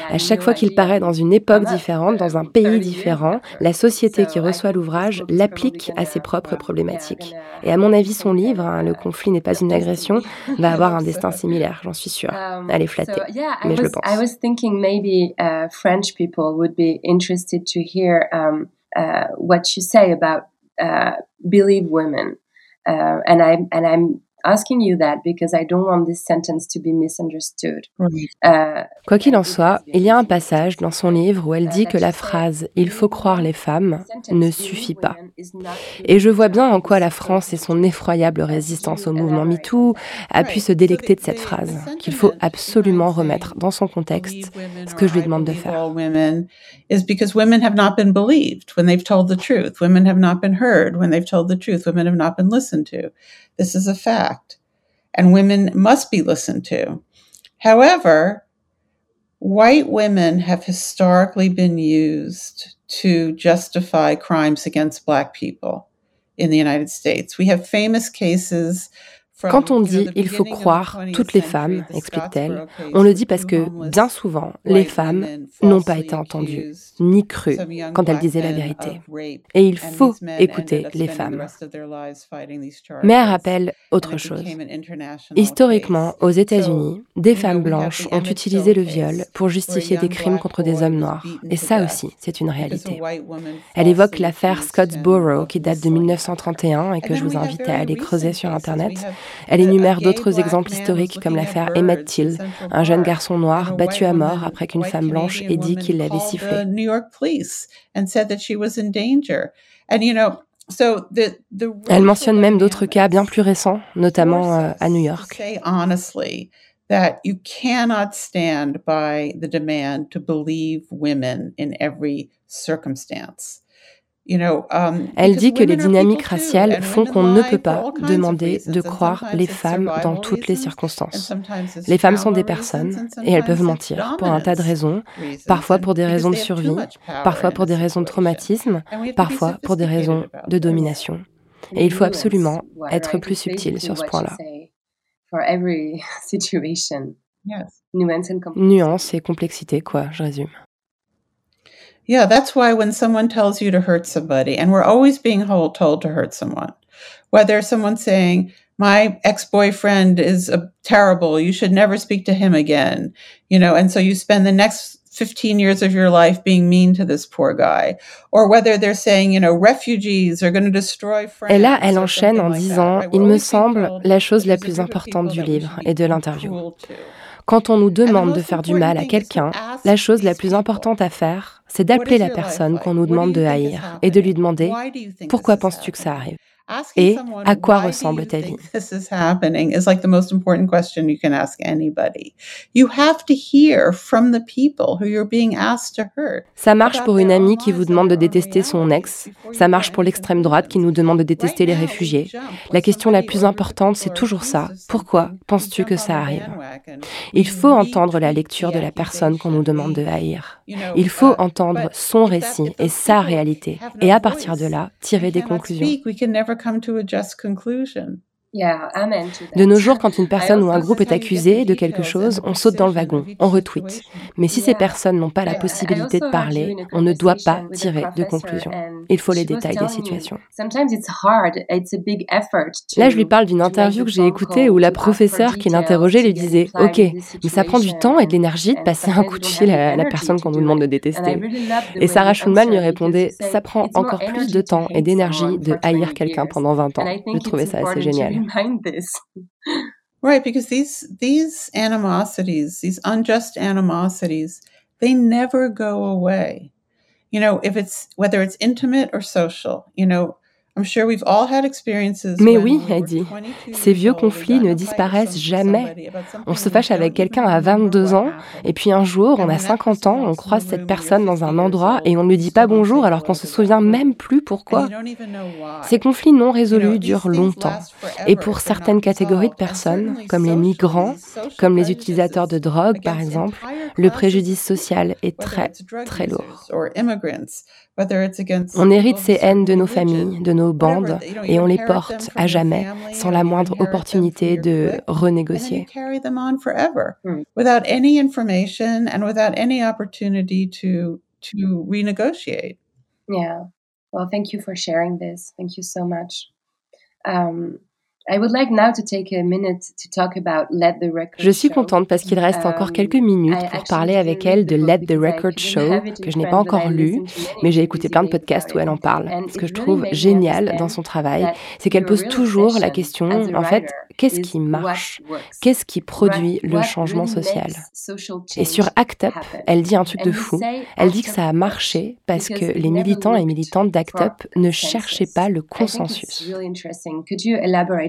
à chaque fois qu'il paraît dans une époque différente, dans un pays différent, la société qui reçoit l'ouvrage l'applique à ses propres problématiques. Et à mon avis, son livre, hein, Le conflit n'est pas une agression, va avoir un destin similaire, j'en suis sûre. Elle est flattée, mais je le pense. I was thinking maybe French people would be interested to hear uh, what you say about uh, believe women. Uh, and I'm and I'm asking you that because I don't want this sentence to be misunderstood. Uh, Quoi qu'il en soit, il y a un passage dans son livre où elle dit que la phrase Il faut croire les femmes ne suffit pas. Et je vois bien en quoi la France et son effroyable résistance au mouvement MeToo a pu se délecter de cette phrase, qu'il faut absolument remettre dans son contexte, ce que je lui demande de faire. Is because women have not been believed when they've told the truth. Women have not been heard when they've told the truth. Women have not been listened to. This is a fact. And women must be listened to. However, white women have historically been used to justify crimes against black people in the United States. We have famous cases Quand on dit il faut croire toutes les femmes, explique-t-elle, on le dit parce que bien souvent, les femmes n'ont pas été entendues, ni crues, quand elles disaient la vérité. Et il faut écouter les femmes. Mais elle rappelle autre chose. Historiquement, aux États-Unis, des femmes blanches ont utilisé le viol pour justifier des crimes contre des hommes noirs. Et ça aussi, c'est une réalité. Elle évoque l'affaire Scottsboro qui date de 1931 et que je vous invite à aller creuser sur Internet. Elle énumère d'autres exemples historiques comme l'affaire Emmett Till, un jeune garçon noir battu à mort après qu'une femme blanche ait dit qu'il l'avait sifflé. Elle mentionne même d'autres cas bien plus récents, notamment euh, à New York. that you cannot stand by the demand to believe women in every circumstance. Um, Elle dit que les dynamiques raciales font qu'on ne peut pas demander de croire les femmes dans toutes les circonstances. Les femmes sont des personnes et elles peuvent mentir pour un tas de raisons, parfois pour des raisons de survie, parfois pour des raisons de traumatisme, parfois pour des raisons de domination. Et il faut absolument être plus subtil sur ce point-là. Nuance et complexité, quoi, je résume. Yeah, that's why when someone tells you to hurt somebody, and we're always being told to hurt someone, whether someone's saying, my ex-boyfriend is a, terrible, you should never speak to him again, you know, and so you spend the next 15 years of your life being mean to this poor guy, or whether they're saying, you know, refugees are going to destroy France. Et là, elle enchaîne en disant, il me semble, la chose la plus importante du livre et de l'interview. Quand on nous demande de faire du mal à quelqu'un, la chose la plus importante à faire, c'est d'appeler la personne qu'on nous demande de haïr et de lui demander Pourquoi penses-tu que ça arrive? Et à quoi ressemble ta vie? Ça marche pour une amie qui vous demande de détester son ex, ça marche pour l'extrême droite qui nous demande de détester les réfugiés. La question la plus importante, c'est toujours ça. Pourquoi penses-tu que ça arrive? Il faut entendre la lecture de la personne qu'on nous demande de haïr. Il faut entendre son récit et sa réalité, et à partir de là, tirer des conclusions. Come to a just conclusion. De nos jours, quand une personne ou un groupe est accusé de quelque chose, on saute dans le wagon, on retweet. Mais si ces personnes n'ont pas la possibilité de parler, on ne doit pas tirer de conclusion. Il faut les détails des situations. Là, je lui parle d'une interview que j'ai écoutée où la professeure qui l'interrogeait lui disait Ok, mais ça prend du temps et de l'énergie de passer un coup de fil à la personne qu'on nous demande de détester. Et Sarah Schulman lui répondait Ça prend encore plus de temps et d'énergie de haïr quelqu'un pendant 20 ans. Je trouvais ça assez génial. Behind this. Right, because these these animosities, these unjust animosities, they never go away. You know, if it's whether it's intimate or social, you know, Mais oui, elle dit, ces vieux conflits ne disparaissent jamais. On se fâche avec quelqu'un à 22 ans, et puis un jour, on a 50 ans, on croise cette personne dans un endroit et on ne lui dit pas bonjour alors qu'on se souvient même plus pourquoi. Ces conflits non résolus durent longtemps. Et pour certaines catégories de personnes, comme les migrants, comme les utilisateurs de drogue par exemple, le préjudice social est très, très lourd. On hérite ces haines de nos familles, de nos bandes, et on les porte à jamais, sans la moindre opportunité de renégocier. Yeah. Well, thank you for sharing this. Thank you so much. Um, je suis contente parce qu'il reste encore um, quelques minutes pour parler avec elle de Let the Record Show, que je n'ai pas encore lu, mais j'ai écouté plein de podcasts où elle en parle. Ce que je trouve génial dans son travail, c'est qu'elle pose toujours la question, en fait, qu'est-ce qui marche? Qu'est-ce qui produit le changement social? Et sur ACT UP, elle dit un truc de fou. Elle dit que ça a marché parce que les militants et militantes d'ACT UP ne cherchaient pas le consensus.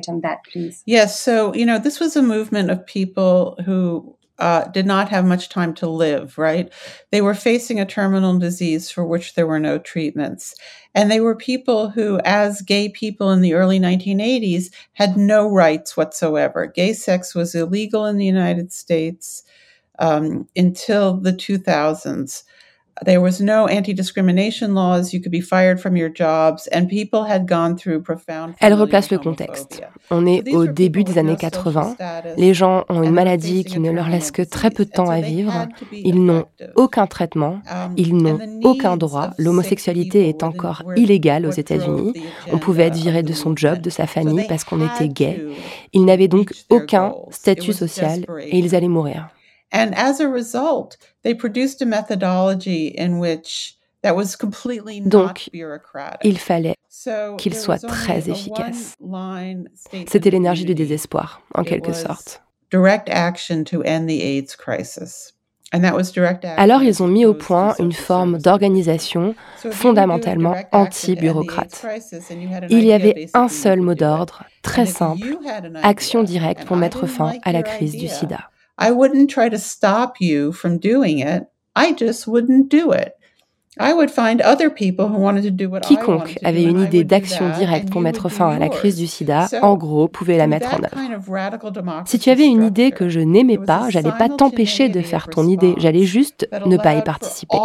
On that, please? Yes. So, you know, this was a movement of people who uh, did not have much time to live, right? They were facing a terminal disease for which there were no treatments. And they were people who, as gay people in the early 1980s, had no rights whatsoever. Gay sex was illegal in the United States um, until the 2000s. There was no anti-discrimination laws. You could be fired from your jobs, and people had gone through profound. Elle replace le contexte. On est au début des années 80. Les gens ont une maladie qui ne leur laisse que très peu de temps à vivre. Ils n'ont aucun traitement. Ils n'ont aucun droit. L'homosexualité est encore illégale aux États-Unis. On pouvait être viré de son job, de sa famille, parce qu'on était gay. Ils n'avaient donc aucun statut social et ils allaient mourir. And as a result, they produced a methodology in which that was completely Donc, not bureaucratic. il fallait qu'il soit très efficace. C'était l'énergie du désespoir, en quelque sorte. Direct action to end the AIDS crisis. And that was direct action Alors ils ont mis au point une forme d'organisation fondamentalement anti-bureaucrate. Il y avait un seul mot d'ordre, très simple, action directe pour mettre fin à la crise du sida. I wouldn't try to stop you from doing it. I just wouldn't do it. I would find other people who wanted to do what I wanted Quiconque avait une idée d'action directe pour mettre fin à la crise du sida, en gros, pouvait la mettre en œuvre. Si tu avais une idée que je n'aimais pas, j'allais pas t'empêcher de faire ton idée, j'allais juste ne pas y participer.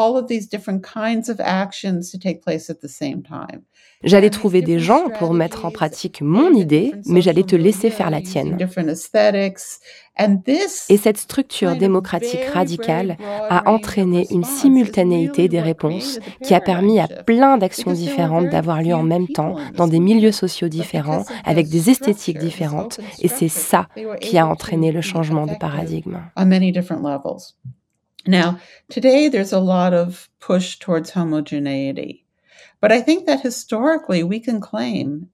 J'allais trouver des gens pour mettre en pratique mon idée, mais j'allais te laisser faire la tienne. Et cette structure démocratique radicale a entraîné une simultanéité des réponses qui a permis à plein d'actions différentes d'avoir lieu en même temps dans des milieux sociaux différents, avec des esthétiques différentes. Et c'est ça qui a entraîné le changement de paradigme. Now, today there's a lot of push towards homogeneity. But I think that historically we can claim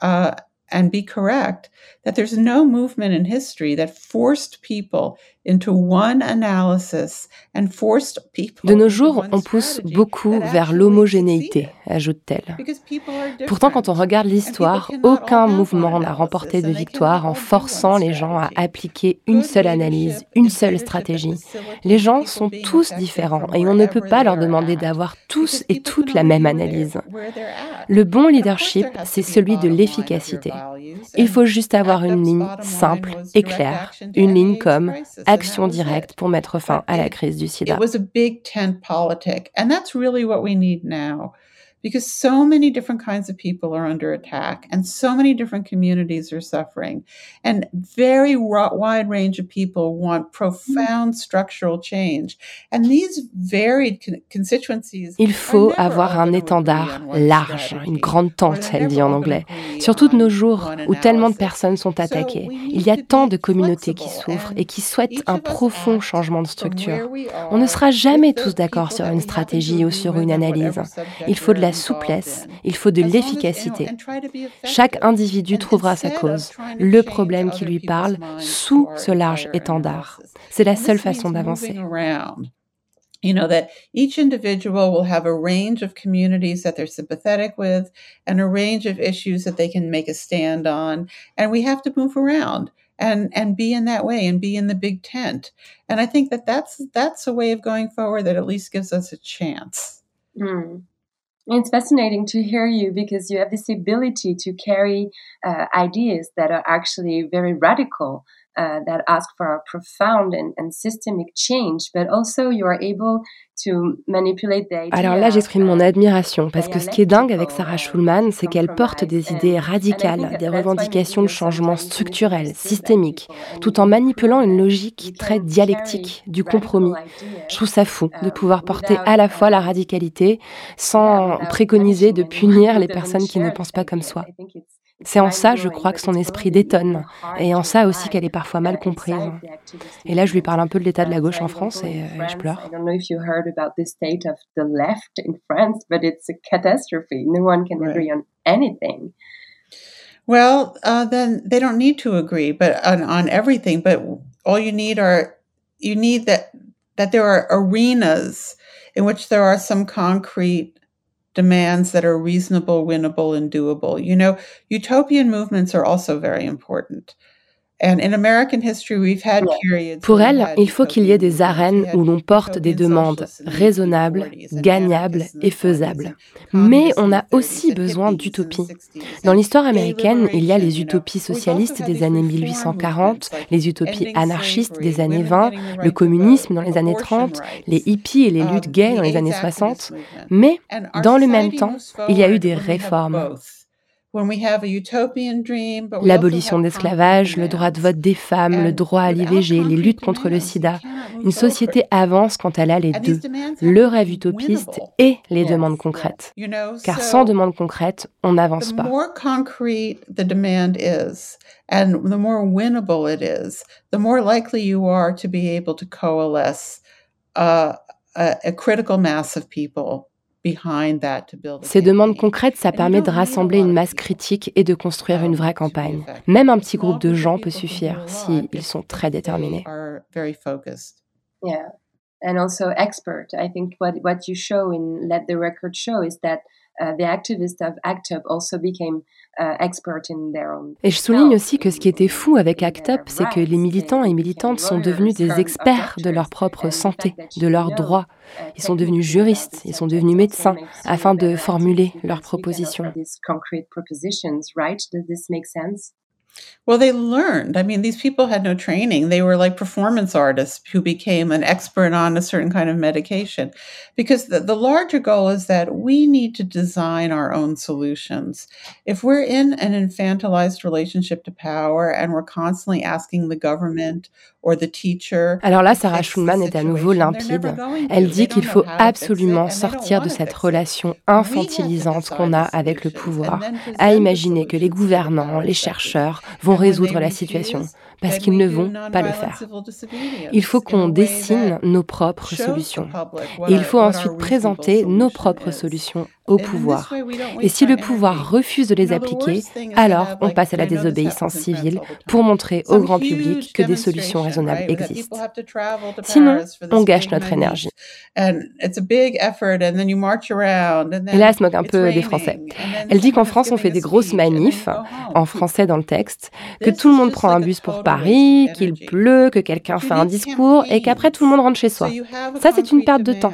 uh, and be correct that there's no movement in history that forced people into one analysis and forced people De nos jours, on pousse beaucoup vers l'homogénéité, ajoute-t-elle. Pourtant, quand on regarde l'histoire, aucun mouvement n'a remporté de victoire en forçant les gens à appliquer une seule analyse, une seule stratégie. Les gens sont tous différents et on ne peut pas leur demander d'avoir tous et toutes la même analyse. Le bon leadership, c'est celui de l'efficacité. Il faut juste avoir une ligne simple et claire, une ligne comme action directe pour mettre fin à la crise du sida. Because so many different kinds of people are under attack, and so many different communities are suffering, and very wide range of people want profound structural change. And these varied con- constituencies Il faut avoir un étendard large, une grande tente, elle dit en anglais. Surtout de nos jours, où tellement de personnes sont So attaquées. Il y a tant de communautés qui souffrent et qui souhaitent un profond changement de structure. On ne sera jamais tous d'accord sur une stratégie ou sur une analyse. Il faut de la souplesse, il faut de l'efficacité. Chaque individu trouvera sa cause, le problème qui lui parle, sous ce large étendard. C'est la seule façon d'avancer. You know, that each individual will have a range of communities that they're sympathetic with and a range of issues that they can make a stand on. And we have to move around and, and be in that way and be in the big tent. And I think that that's, that's a way of going forward that at least gives us a chance. Mm. It's fascinating to hear you because you have this ability to carry uh, ideas that are actually very radical, uh, that ask for a profound and, and systemic change, but also you are able to manipulate the idea. Alors là, j'exprime mon uh, admiration parce que ce qui est dingue avec Sarah Schulman, c'est qu'elle porte des idées radicales, des revendications de changements structurels, systémiques, tout en manipulant une logique très dialectique du compromis. Je trouve ça fou de pouvoir porter à la fois la radicalité sans préconiser de punir les personnes qui ne pensent pas comme soi. C'est en ça, je crois, que son esprit détonne, et en ça aussi qu'elle est parfois mal comprise. Et là, je lui parle un peu de l'état de la gauche en France et, euh, je pleure. I don't know if you heard about the state of the left in France, but it's a catastrophe. No one can agree on anything. Well, uh, then they don't need to agree, but on, on everything. But all you need are you need that that there are arenas in which there are some concrete demands that are reasonable, winnable, and doable. You know, utopian movements are also very important. Pour elle, il faut qu'il y ait des arènes où l'on porte des demandes raisonnables, gagnables et faisables. Mais on a aussi besoin d'utopies. Dans l'histoire américaine, il y a les utopies socialistes des années 1840, les utopies anarchistes des années 20, le communisme dans les années 30, les hippies et les luttes gays dans les années 60. Mais dans le même temps, il y a eu des réformes. L'abolition de l'esclavage, le droit de vote des femmes, le droit à l'IVG, les luttes contre le sida. Une société avance quand elle a les deux, le rêve utopiste et les demandes concrètes. Car sans demande concrète, on n'avance pas. and the more winnable it is, the more likely you are to be able to coalesce a, a, a critical mass of people Ces demandes concrètes, ça permet de rassembler une masse critique et de construire une vraie campagne. Même un petit groupe de gens peut suffire s'ils ils sont très déterminés. Yeah. And also expert. I think what what you show in Let the Record Show is that uh, the activists of ACT UP also became et je souligne aussi que ce qui était fou avec ACT UP, c'est que les militants et militantes sont devenus des experts de leur propre santé, de leurs droits. Ils sont devenus juristes, ils sont devenus médecins afin de formuler leurs propositions. Well, they learned. I mean, these people had no training. They were like performance artists who became an expert on a certain kind of medication. Because the, the larger goal is that we need to design our own solutions. If we're in an infantilized relationship to power and we're constantly asking the government Alors là, Sarah Schulman est à nouveau limpide. Elle dit qu'il faut absolument sortir de cette relation infantilisante qu'on a avec le pouvoir, à imaginer que les gouvernants, les chercheurs vont résoudre la situation parce qu'ils ne vont pas le faire. Il faut qu'on dessine nos propres solutions. Et il faut ensuite présenter nos propres solutions au pouvoir. Et si le pouvoir refuse de les appliquer, alors on passe à la désobéissance civile pour montrer au grand public que des solutions raisonnables existent. Sinon, on gâche notre énergie. Et là, elle se moque un peu des Français. Elle dit qu'en France, on fait des grosses manifs, en français dans le texte, que tout le monde prend un bus pour Paris, qu'il pleut, que quelqu'un fait un discours et qu'après tout le monde rentre chez soi. Ça, c'est une perte de temps.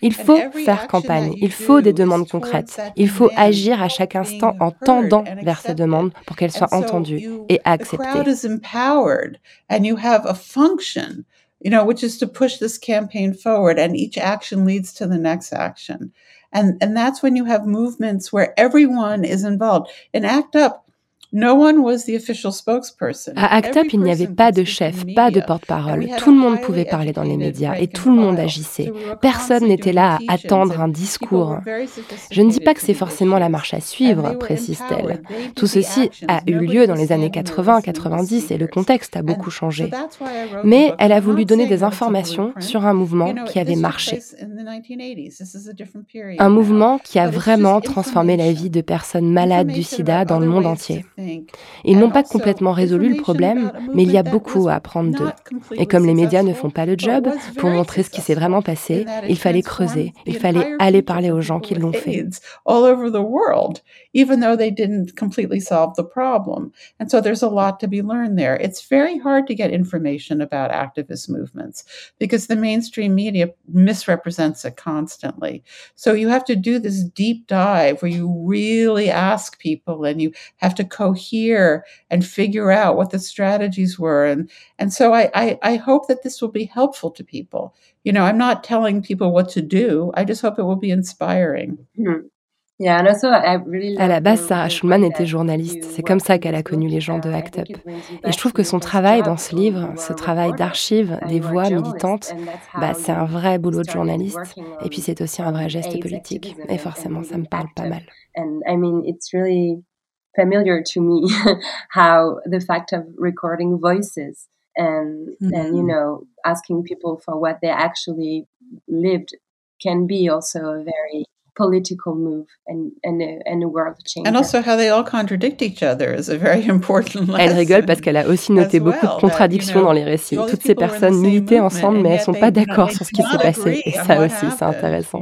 Il faut faire campagne, il faut des demandes concrètes. Il faut agir à chaque instant en tendant vers ces demandes pour qu'elles soient entendues et acceptées. you know, which is to push this campaign forward, and each action leads to the next action. And, and that's when you have movements where everyone is involved. In ACT UP, À ACT UP, il n'y avait pas de chef, pas de porte-parole. Tout le monde pouvait parler dans les médias et tout le monde agissait. Personne n'était là à attendre un discours. Je ne dis pas que c'est forcément la marche à suivre, précise-t-elle. Tout ceci a eu lieu dans les années 80-90 et le contexte a beaucoup changé. Mais elle a voulu donner des informations sur un mouvement qui avait marché. Un mouvement qui a vraiment transformé la vie de personnes malades du sida dans le monde entier. Ils n'ont pas complètement résolu le problème, mais il y a beaucoup à apprendre d'eux. Et comme les médias ne font pas le job, pour montrer ce qui s'est vraiment passé, il fallait creuser, il fallait aller parler aux gens qui l'ont fait. even though they didn't completely solve the problem. And so there's a lot to be learned there. It's very hard to get information about activist movements because the mainstream media misrepresents it constantly. So you have to do this deep dive where you really ask people and you have to cohere and figure out what the strategies were. And, and so I, I, I hope that this will be helpful to people. You know, I'm not telling people what to do. I just hope it will be inspiring. Mm-hmm. À la base, Sarah Schulman était journaliste. C'est comme ça qu'elle a connu les gens de ACT UP. Et je trouve que son travail dans ce livre, ce travail d'archive des voix militantes, bah, c'est un vrai boulot de journaliste. Et puis c'est aussi un vrai geste politique. Et forcément, ça me parle pas mal. Familiar to me how the fact of recording voices and mm-hmm. and you know asking people for what they actually lived can be also a very political move and, and, a, and a world change. And also how they all contradict each other is a very important lesson. Elle rigole parce qu'elle a aussi noté beaucoup de contradictions dans les récits. Toutes ces personnes militaient ensemble, mais elles sont pas d'accord sur ce qui s'est passé. Et ça aussi, c'est intéressant.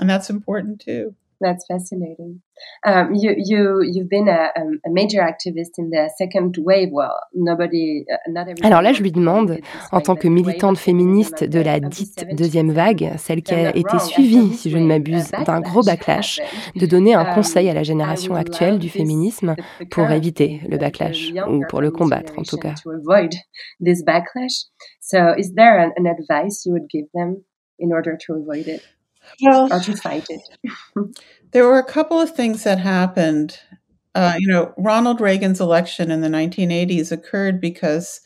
And that's important too. That's fascinating. Um, you you you've been a, a, major activist in the second wave. Well, nobody. Uh, not Alors là, je lui demande, en tant que militante féministe de la dite deuxième vague, celle qui a été suivie, si je ne m'abuse, d'un gros backlash, de donner un conseil à la génération actuelle du féminisme pour éviter le backlash ou pour le combattre en tout cas. This backlash. So, is there an, an advice you would give them in order to avoid it? Well, or to fight it? there were a couple of things that happened. Uh, you know, Ronald Reagan's election in the 1980s occurred because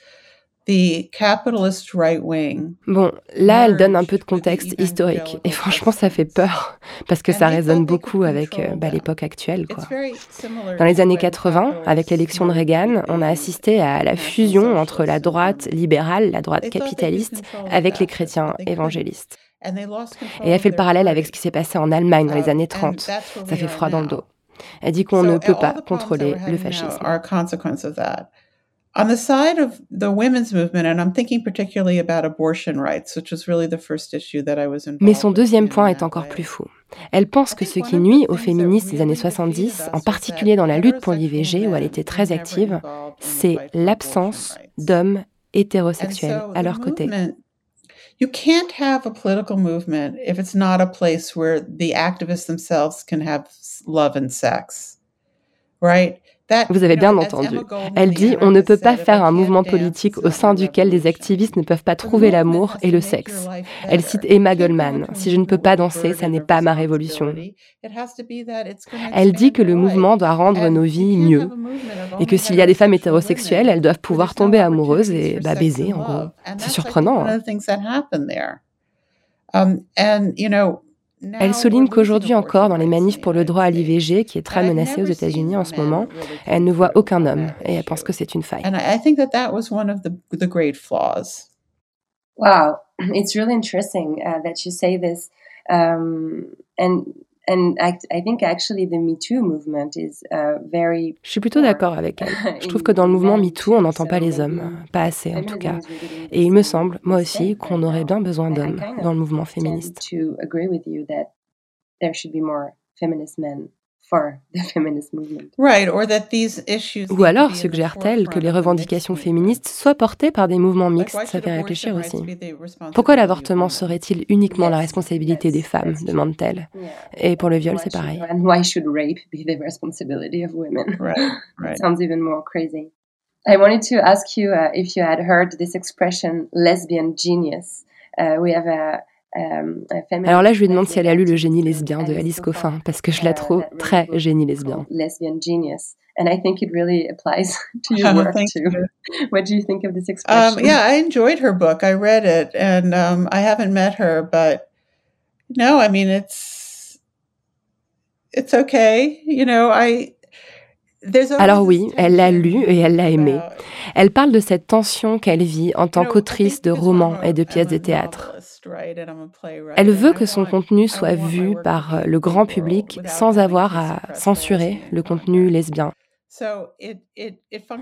the capitalist right wing. Bon, là, elle donne un peu de contexte historique. Et franchement, ça fait peur, parce que ça résonne beaucoup avec bah, l'époque actuelle. Quoi. Dans les années 80, avec l'élection de Reagan, on a assisté à la fusion entre la droite libérale, la droite capitaliste, avec les chrétiens évangélistes. Et elle fait le parallèle avec ce qui s'est passé en Allemagne dans les années 30. Ça fait froid dans le dos. Elle dit qu'on ne peut pas contrôler le fascisme. On the side of the women's movement, and I'm thinking particularly about abortion rights, which was really the first issue that I was involved Mais son deuxième point est encore plus fou. Elle pense que ce qui nuit aux féministes des années 70, en particulier dans la lutte pour l'IVG, où elle était très active, c'est l'absence d'hommes hétérosexuels à leur côté. You can't have a political movement if it's not a place where the activists themselves can have love and sex, right? Vous avez bien entendu. Elle dit on ne peut pas faire un mouvement politique au sein duquel les activistes ne peuvent pas trouver l'amour et le sexe. Elle cite Emma Goldman Si je ne peux pas danser, ça n'est pas ma révolution. Elle dit que le mouvement doit rendre nos vies mieux et que s'il y a des femmes hétérosexuelles, elles doivent pouvoir tomber amoureuses et bah, baiser en gros. C'est surprenant. Hein. Elle souligne qu'aujourd'hui encore, dans les manifs pour le droit à l'IVG, qui est très menacé aux États-Unis en ce moment, elle ne voit aucun homme et elle pense que c'est une faille. Wow, it's really interesting uh, that you say this. Um, and And I, I think actually the Me Too movement is uh, very Je suis plutôt d'accord avec elle. Je trouve que dans le mouvement MeToo, on n'entend pas les hommes, pas assez en tout cas. Et il me semble, moi aussi, qu'on aurait bien besoin d'hommes dans le mouvement féministe. Ou alors suggère-t-elle que les revendications féministes soient portées par des mouvements mixtes? Ça fait réfléchir aussi. Pourquoi l'avortement serait-il uniquement la responsabilité des femmes demande-t-elle. Et pour le viol, c'est pareil. Sounds even more crazy. I wanted to ask you uh, if you had heard this expression lesbian genius. Uh, we have a Alors là, je lui demande si elle a lu Le génie lesbien de Alice Coffin, parce que je la trouve très génie lesbien. Lesbian genius. And I think it really applies to your work too. What do you think of this expression? Um, yeah, I enjoyed her book. I read it, and um, I haven't met her, but no, I mean it's it's okay. You know, I alors oui, elle l'a lu et elle l'a aimé. Elle parle de cette tension qu'elle vit en tant qu'autrice de romans et de pièces de théâtre. Elle veut que son contenu soit vu par le grand public sans avoir à censurer le contenu lesbien.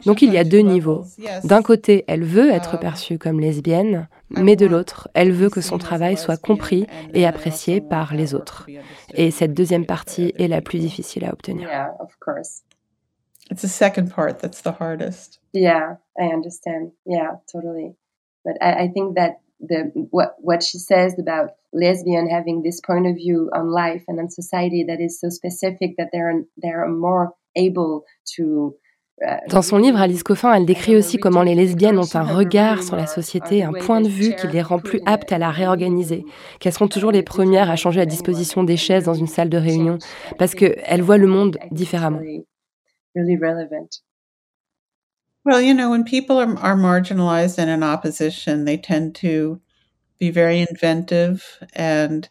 Donc il y a deux niveaux. D'un côté, elle veut être perçue comme lesbienne, mais de l'autre, elle veut que son travail soit compris et apprécié par les autres. Et cette deuxième partie est la plus difficile à obtenir. It's the second part that's the hardest. Yeah, I understand. Yeah, totally. But I, I think that the what what she says about lesbian having this point of view on life and on society that is so specific that they're they're more able to uh, Dans son livre, Alice Coffin, elle décrit aussi comment les lesbiennes ont un regard sur la société, un point de vue qui les rend plus aptes à la réorganiser, qu'elles seront toujours les premières à changer la disposition des chaises dans une salle de réunion, parce qu'elles voient le monde différemment. really relevant. Well, you know, when people are, are marginalized and in opposition, they tend to be very inventive and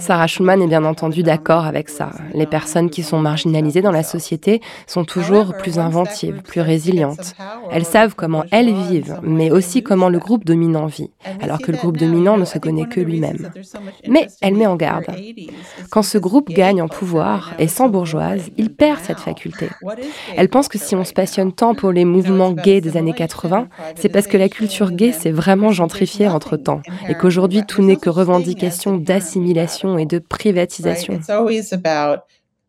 Sarah Schulman est bien entendu d'accord avec ça. Les personnes qui sont marginalisées dans la société sont toujours plus inventives, plus résilientes. Elles savent comment elles vivent, mais aussi comment le groupe dominant vit, alors que le groupe dominant ne se connaît que lui-même. Mais elle met en garde. Quand ce groupe gagne en pouvoir et sans bourgeoise, il perd cette faculté. Elle pense que si on se passionne tant pour les mouvements gays des années 80, c'est parce que la culture gay s'est vraiment gentrifiée en entre-temps et qu'aujourd'hui tout n'est que revendication d'assimilation et de privatisation. It's always about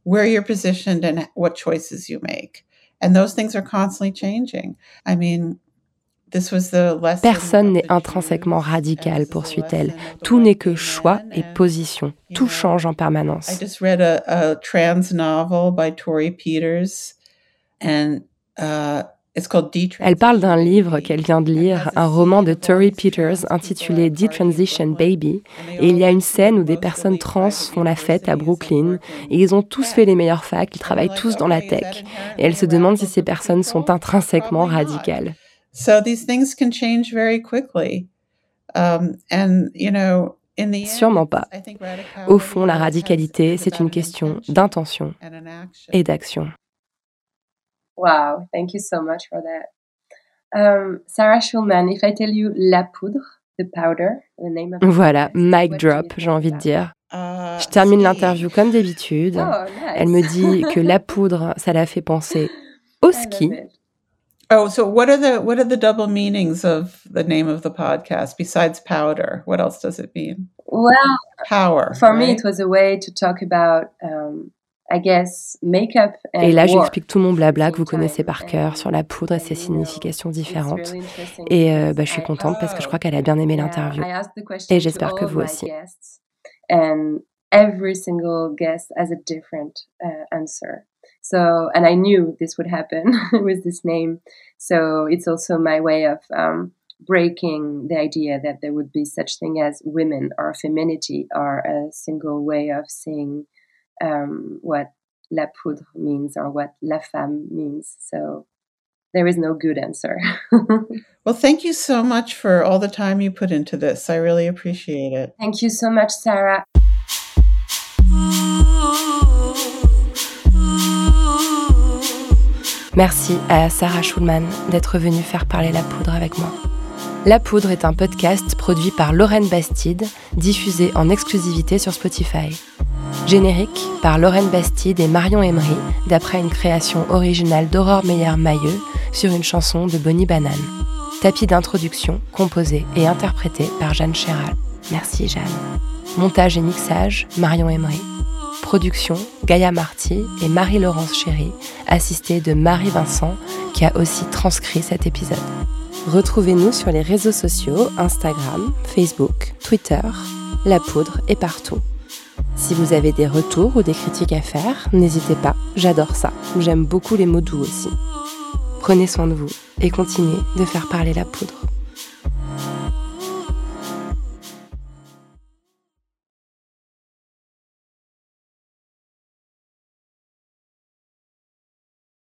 where you're positioned and what choices you make. And those things are constantly changing. I mean, Personne n'est intrinsèquement radical, poursuit-elle. Tout n'est que choix et position. Tout change en permanence. I just read a, a trans novel by Tori Peters, and uh, elle parle d'un livre qu'elle vient de lire, un roman de Tori Peters intitulé Detransition Baby, et il y a une scène où des personnes trans font la fête à Brooklyn, et ils ont tous fait les meilleures facs, ils travaillent tous dans la tech, et elle se demande si ces personnes sont intrinsèquement radicales. Sûrement pas. Au fond, la radicalité, c'est une question d'intention et d'action. Wow, thank you so much for that. Um, Sarah Schulman, if I tell you La Poudre, the powder, the name of Voilà, mic drop, j'ai envie de dire. Uh, Je termine l'interview comme d'habitude. Oh, nice. Elle me dit que la poudre, ça la fait penser au ski. Oh, so what are the what are the double meanings of the name of the podcast besides powder? What else does it mean? Well, power. For right? me, it was a way to talk about um, Et là, j'explique tout mon blabla que vous connaissez par cœur sur la poudre et ses significations différentes. Et euh, bah, je suis contente parce que je crois qu'elle a bien aimé l'interview. Et j'espère que vous aussi. And every single guest has a different uh, answer. So, and I knew this would happen with this name. So it's also my way of um, breaking the idea that there would be such thing as women or femininity or a single way of seeing um, what la poudre means or what la femme means. So there is no good answer. well, thank you so much for all the time you put into this. I really appreciate it. Thank you so much, Sarah. Merci à Sarah Schulman d'être venue faire parler la poudre avec moi. La Poudre est un podcast produit par Lorraine Bastide, diffusé en exclusivité sur Spotify. Générique par Lorraine Bastide et Marion Emery, d'après une création originale d'Aurore Meyer-Mailleux sur une chanson de Bonnie Banane. Tapis d'introduction, composé et interprété par Jeanne Chéral. Merci Jeanne. Montage et mixage, Marion Emery. Production, Gaïa Marty et Marie-Laurence Chéry, assistée de Marie-Vincent, qui a aussi transcrit cet épisode. Retrouvez-nous sur les réseaux sociaux, Instagram, Facebook, Twitter, La Poudre est partout. Si vous avez des retours ou des critiques à faire, n'hésitez pas, j'adore ça. J'aime beaucoup les mots doux aussi. Prenez soin de vous et continuez de faire parler la poudre.